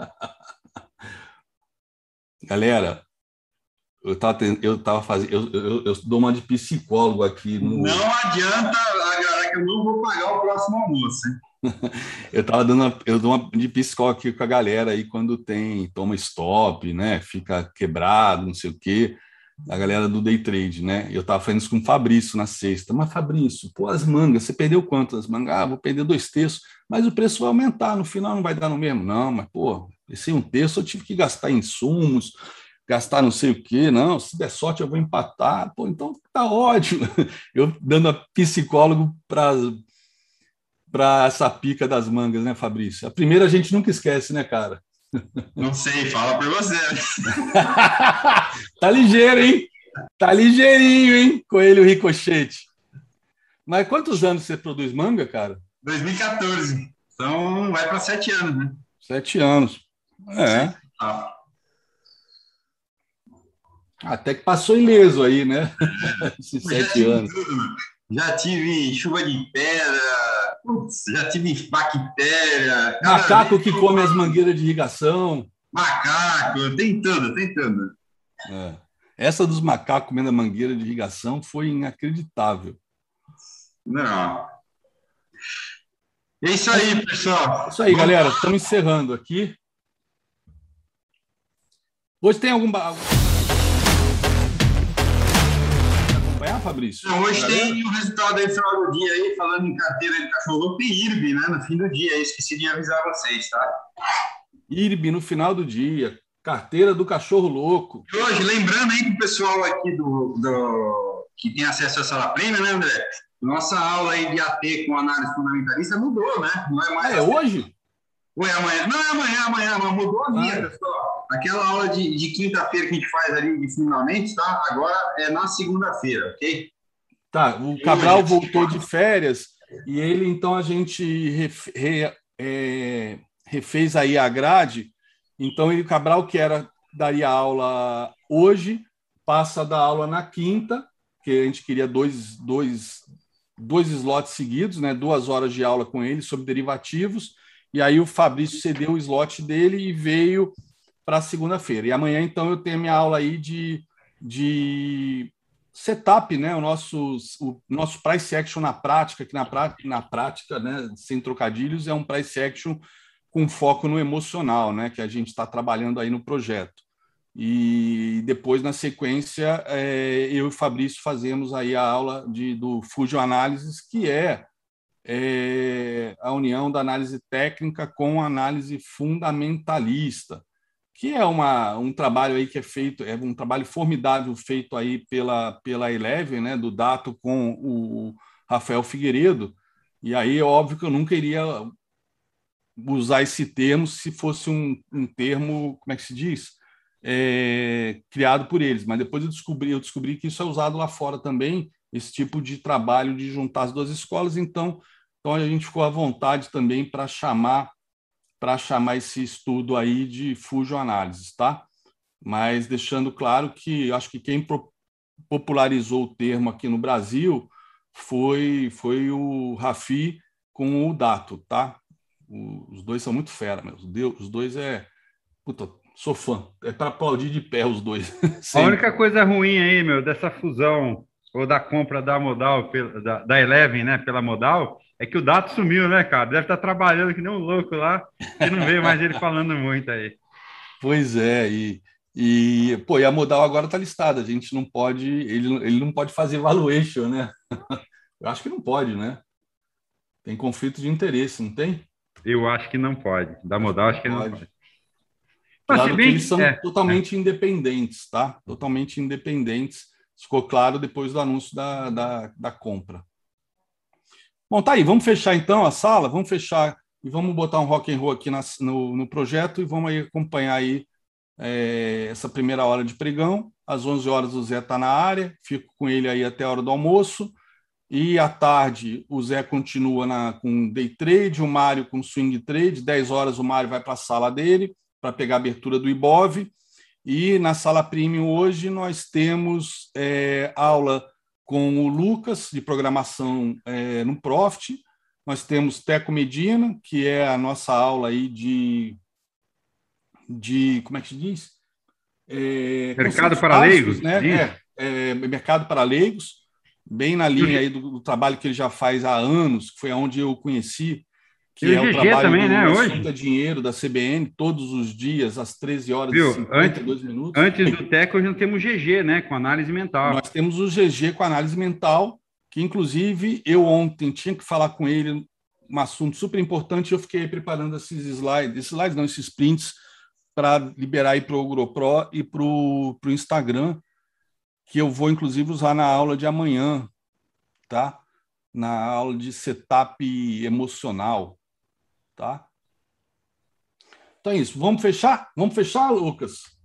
Galera, eu tava, eu tava fazendo, eu, eu, eu, dou uma de psicólogo aqui. No... Não adianta, galera, que eu não vou pagar o próximo almoço. Eu tava dando, uma, eu dou uma de psicólogo aqui com a galera aí quando tem, toma stop, né? Fica quebrado, não sei o quê a galera do day trade, né? Eu tava fazendo isso com o Fabrício na sexta. Mas, Fabrício, pô, as mangas, você perdeu quanto as mangas? Ah, vou perder dois terços, mas o preço vai aumentar, no final não vai dar no mesmo. Não, mas, pô, esse um terço eu tive que gastar insumos, gastar não sei o quê. Não, se der sorte eu vou empatar. Pô, então tá ótimo. Eu dando a psicólogo para para essa pica das mangas, né, Fabrício? A primeira a gente nunca esquece, né, cara? Não sei, fala por você. tá ligeiro, hein? Tá ligeirinho, hein? Coelho ricochete. Mas quantos anos você produz manga, cara? 2014. Então vai para sete anos, né? Sete anos. É. Ah. Até que passou ileso aí, né? Esses sete anos. Tudo. Já tive chuva de pedra, Putz, já tive bactéria. Macaco que come as mangueiras de irrigação. Macaco, tem tudo. É. Essa dos macacos comendo a mangueira de irrigação foi inacreditável. Não. É isso aí, pessoal. É isso aí, galera. Estamos encerrando aqui. Hoje tem algum Fabrício? Hoje tem o resultado aí no final do dia aí, falando em carteira de cachorro, tem IRB, né? No fim do dia, esqueci de avisar vocês, tá? IRB no final do dia, carteira do cachorro louco. E hoje, lembrando aí pro pessoal aqui do, do que tem acesso à sala prêmio, né, André? Nossa aula aí de AT com análise fundamentalista mudou, né? Não é mais. É hoje? Ou é amanhã? Não, é amanhã, amanhã, mas mudou a minha, ah. pessoal. Aquela aula de, de quinta-feira que a gente faz ali de fundamentos, tá? Agora é na segunda-feira, ok? Tá, o Cabral voltou de férias e ele, então, a gente ref, re, é, refez aí a grade. Então, ele, Cabral, que era daria aula hoje, passa da aula na quinta, que a gente queria dois, dois, dois slots seguidos, né? duas horas de aula com ele sobre derivativos. E aí o Fabrício cedeu o slot dele e veio para segunda-feira. E amanhã, então, eu tenho minha aula aí de, de setup, né? O nosso, o nosso price action na prática, que na, prática, na prática, né, sem trocadilhos, é um price action com foco no emocional, né? Que a gente está trabalhando aí no projeto. E depois, na sequência, é, eu e Fabrício fazemos aí a aula de, do Fusion Analysis, que é, é a união da análise técnica com a análise fundamentalista que é uma, um trabalho aí que é feito, é um trabalho formidável feito aí pela, pela Eleven, né, do Dato com o Rafael Figueiredo, e aí é óbvio que eu nunca iria usar esse termo se fosse um, um termo, como é que se diz? É, criado por eles, mas depois eu descobri, eu descobri que isso é usado lá fora também, esse tipo de trabalho de juntar as duas escolas, então, então a gente ficou à vontade também para chamar para chamar esse estudo aí de Fusion Análises, tá? mas deixando claro que acho que quem popularizou o termo aqui no Brasil foi, foi o Rafi com o Dato, tá? os dois são muito fera, meu. Os dois é. Puta, sou fã. É para aplaudir de pé os dois. A única coisa ruim aí, meu, dessa fusão ou da compra da Modal, da, da Eleven, né, pela Modal, é que o Dato sumiu, né, cara? Deve estar tá trabalhando que nem um louco lá, e não vê mais ele falando muito aí. Pois é, e, e, pô, e a Modal agora está listada, a gente não pode, ele, ele não pode fazer valuation, né? Eu acho que não pode, né? Tem conflito de interesse, não tem? Eu acho que não pode. Da Modal, acho que não pode. Claro que eles são é, totalmente é. independentes, tá? Totalmente independentes. Ficou claro depois do anúncio da, da, da compra. Bom, tá aí. Vamos fechar então a sala. Vamos fechar e vamos botar um rock and roll aqui na, no, no projeto e vamos aí acompanhar aí é, essa primeira hora de pregão. Às 11 horas o Zé está na área. Fico com ele aí até a hora do almoço. E à tarde o Zé continua na, com day trade, o Mário com swing trade. 10 horas o Mário vai para a sala dele para pegar a abertura do Ibov. E na sala premium hoje nós temos é, aula com o Lucas, de programação é, no Profit. Nós temos Teco Medina, que é a nossa aula aí de. de como é que se diz? É, mercado para leigos, né? É, é, mercado para leigos bem na linha aí do, do, trabalho que ele já faz há anos, que foi onde eu conheci, que e é o, o trabalho também, do né, hoje? Dinheiro da CBN, todos os dias, às 13 horas Viu? e 52 antes, minutos. Antes do TEC, hoje nós temos o GG, né, com análise mental. Nós temos o GG com análise mental, que inclusive eu ontem tinha que falar com ele um assunto super importante, eu fiquei preparando esses slides, slides não, esses prints, para liberar aí para o GoPro e para o Instagram, que eu vou inclusive usar na aula de amanhã, tá? Na aula de setup emocional, tá? Então é isso. Vamos fechar? Vamos fechar, Lucas?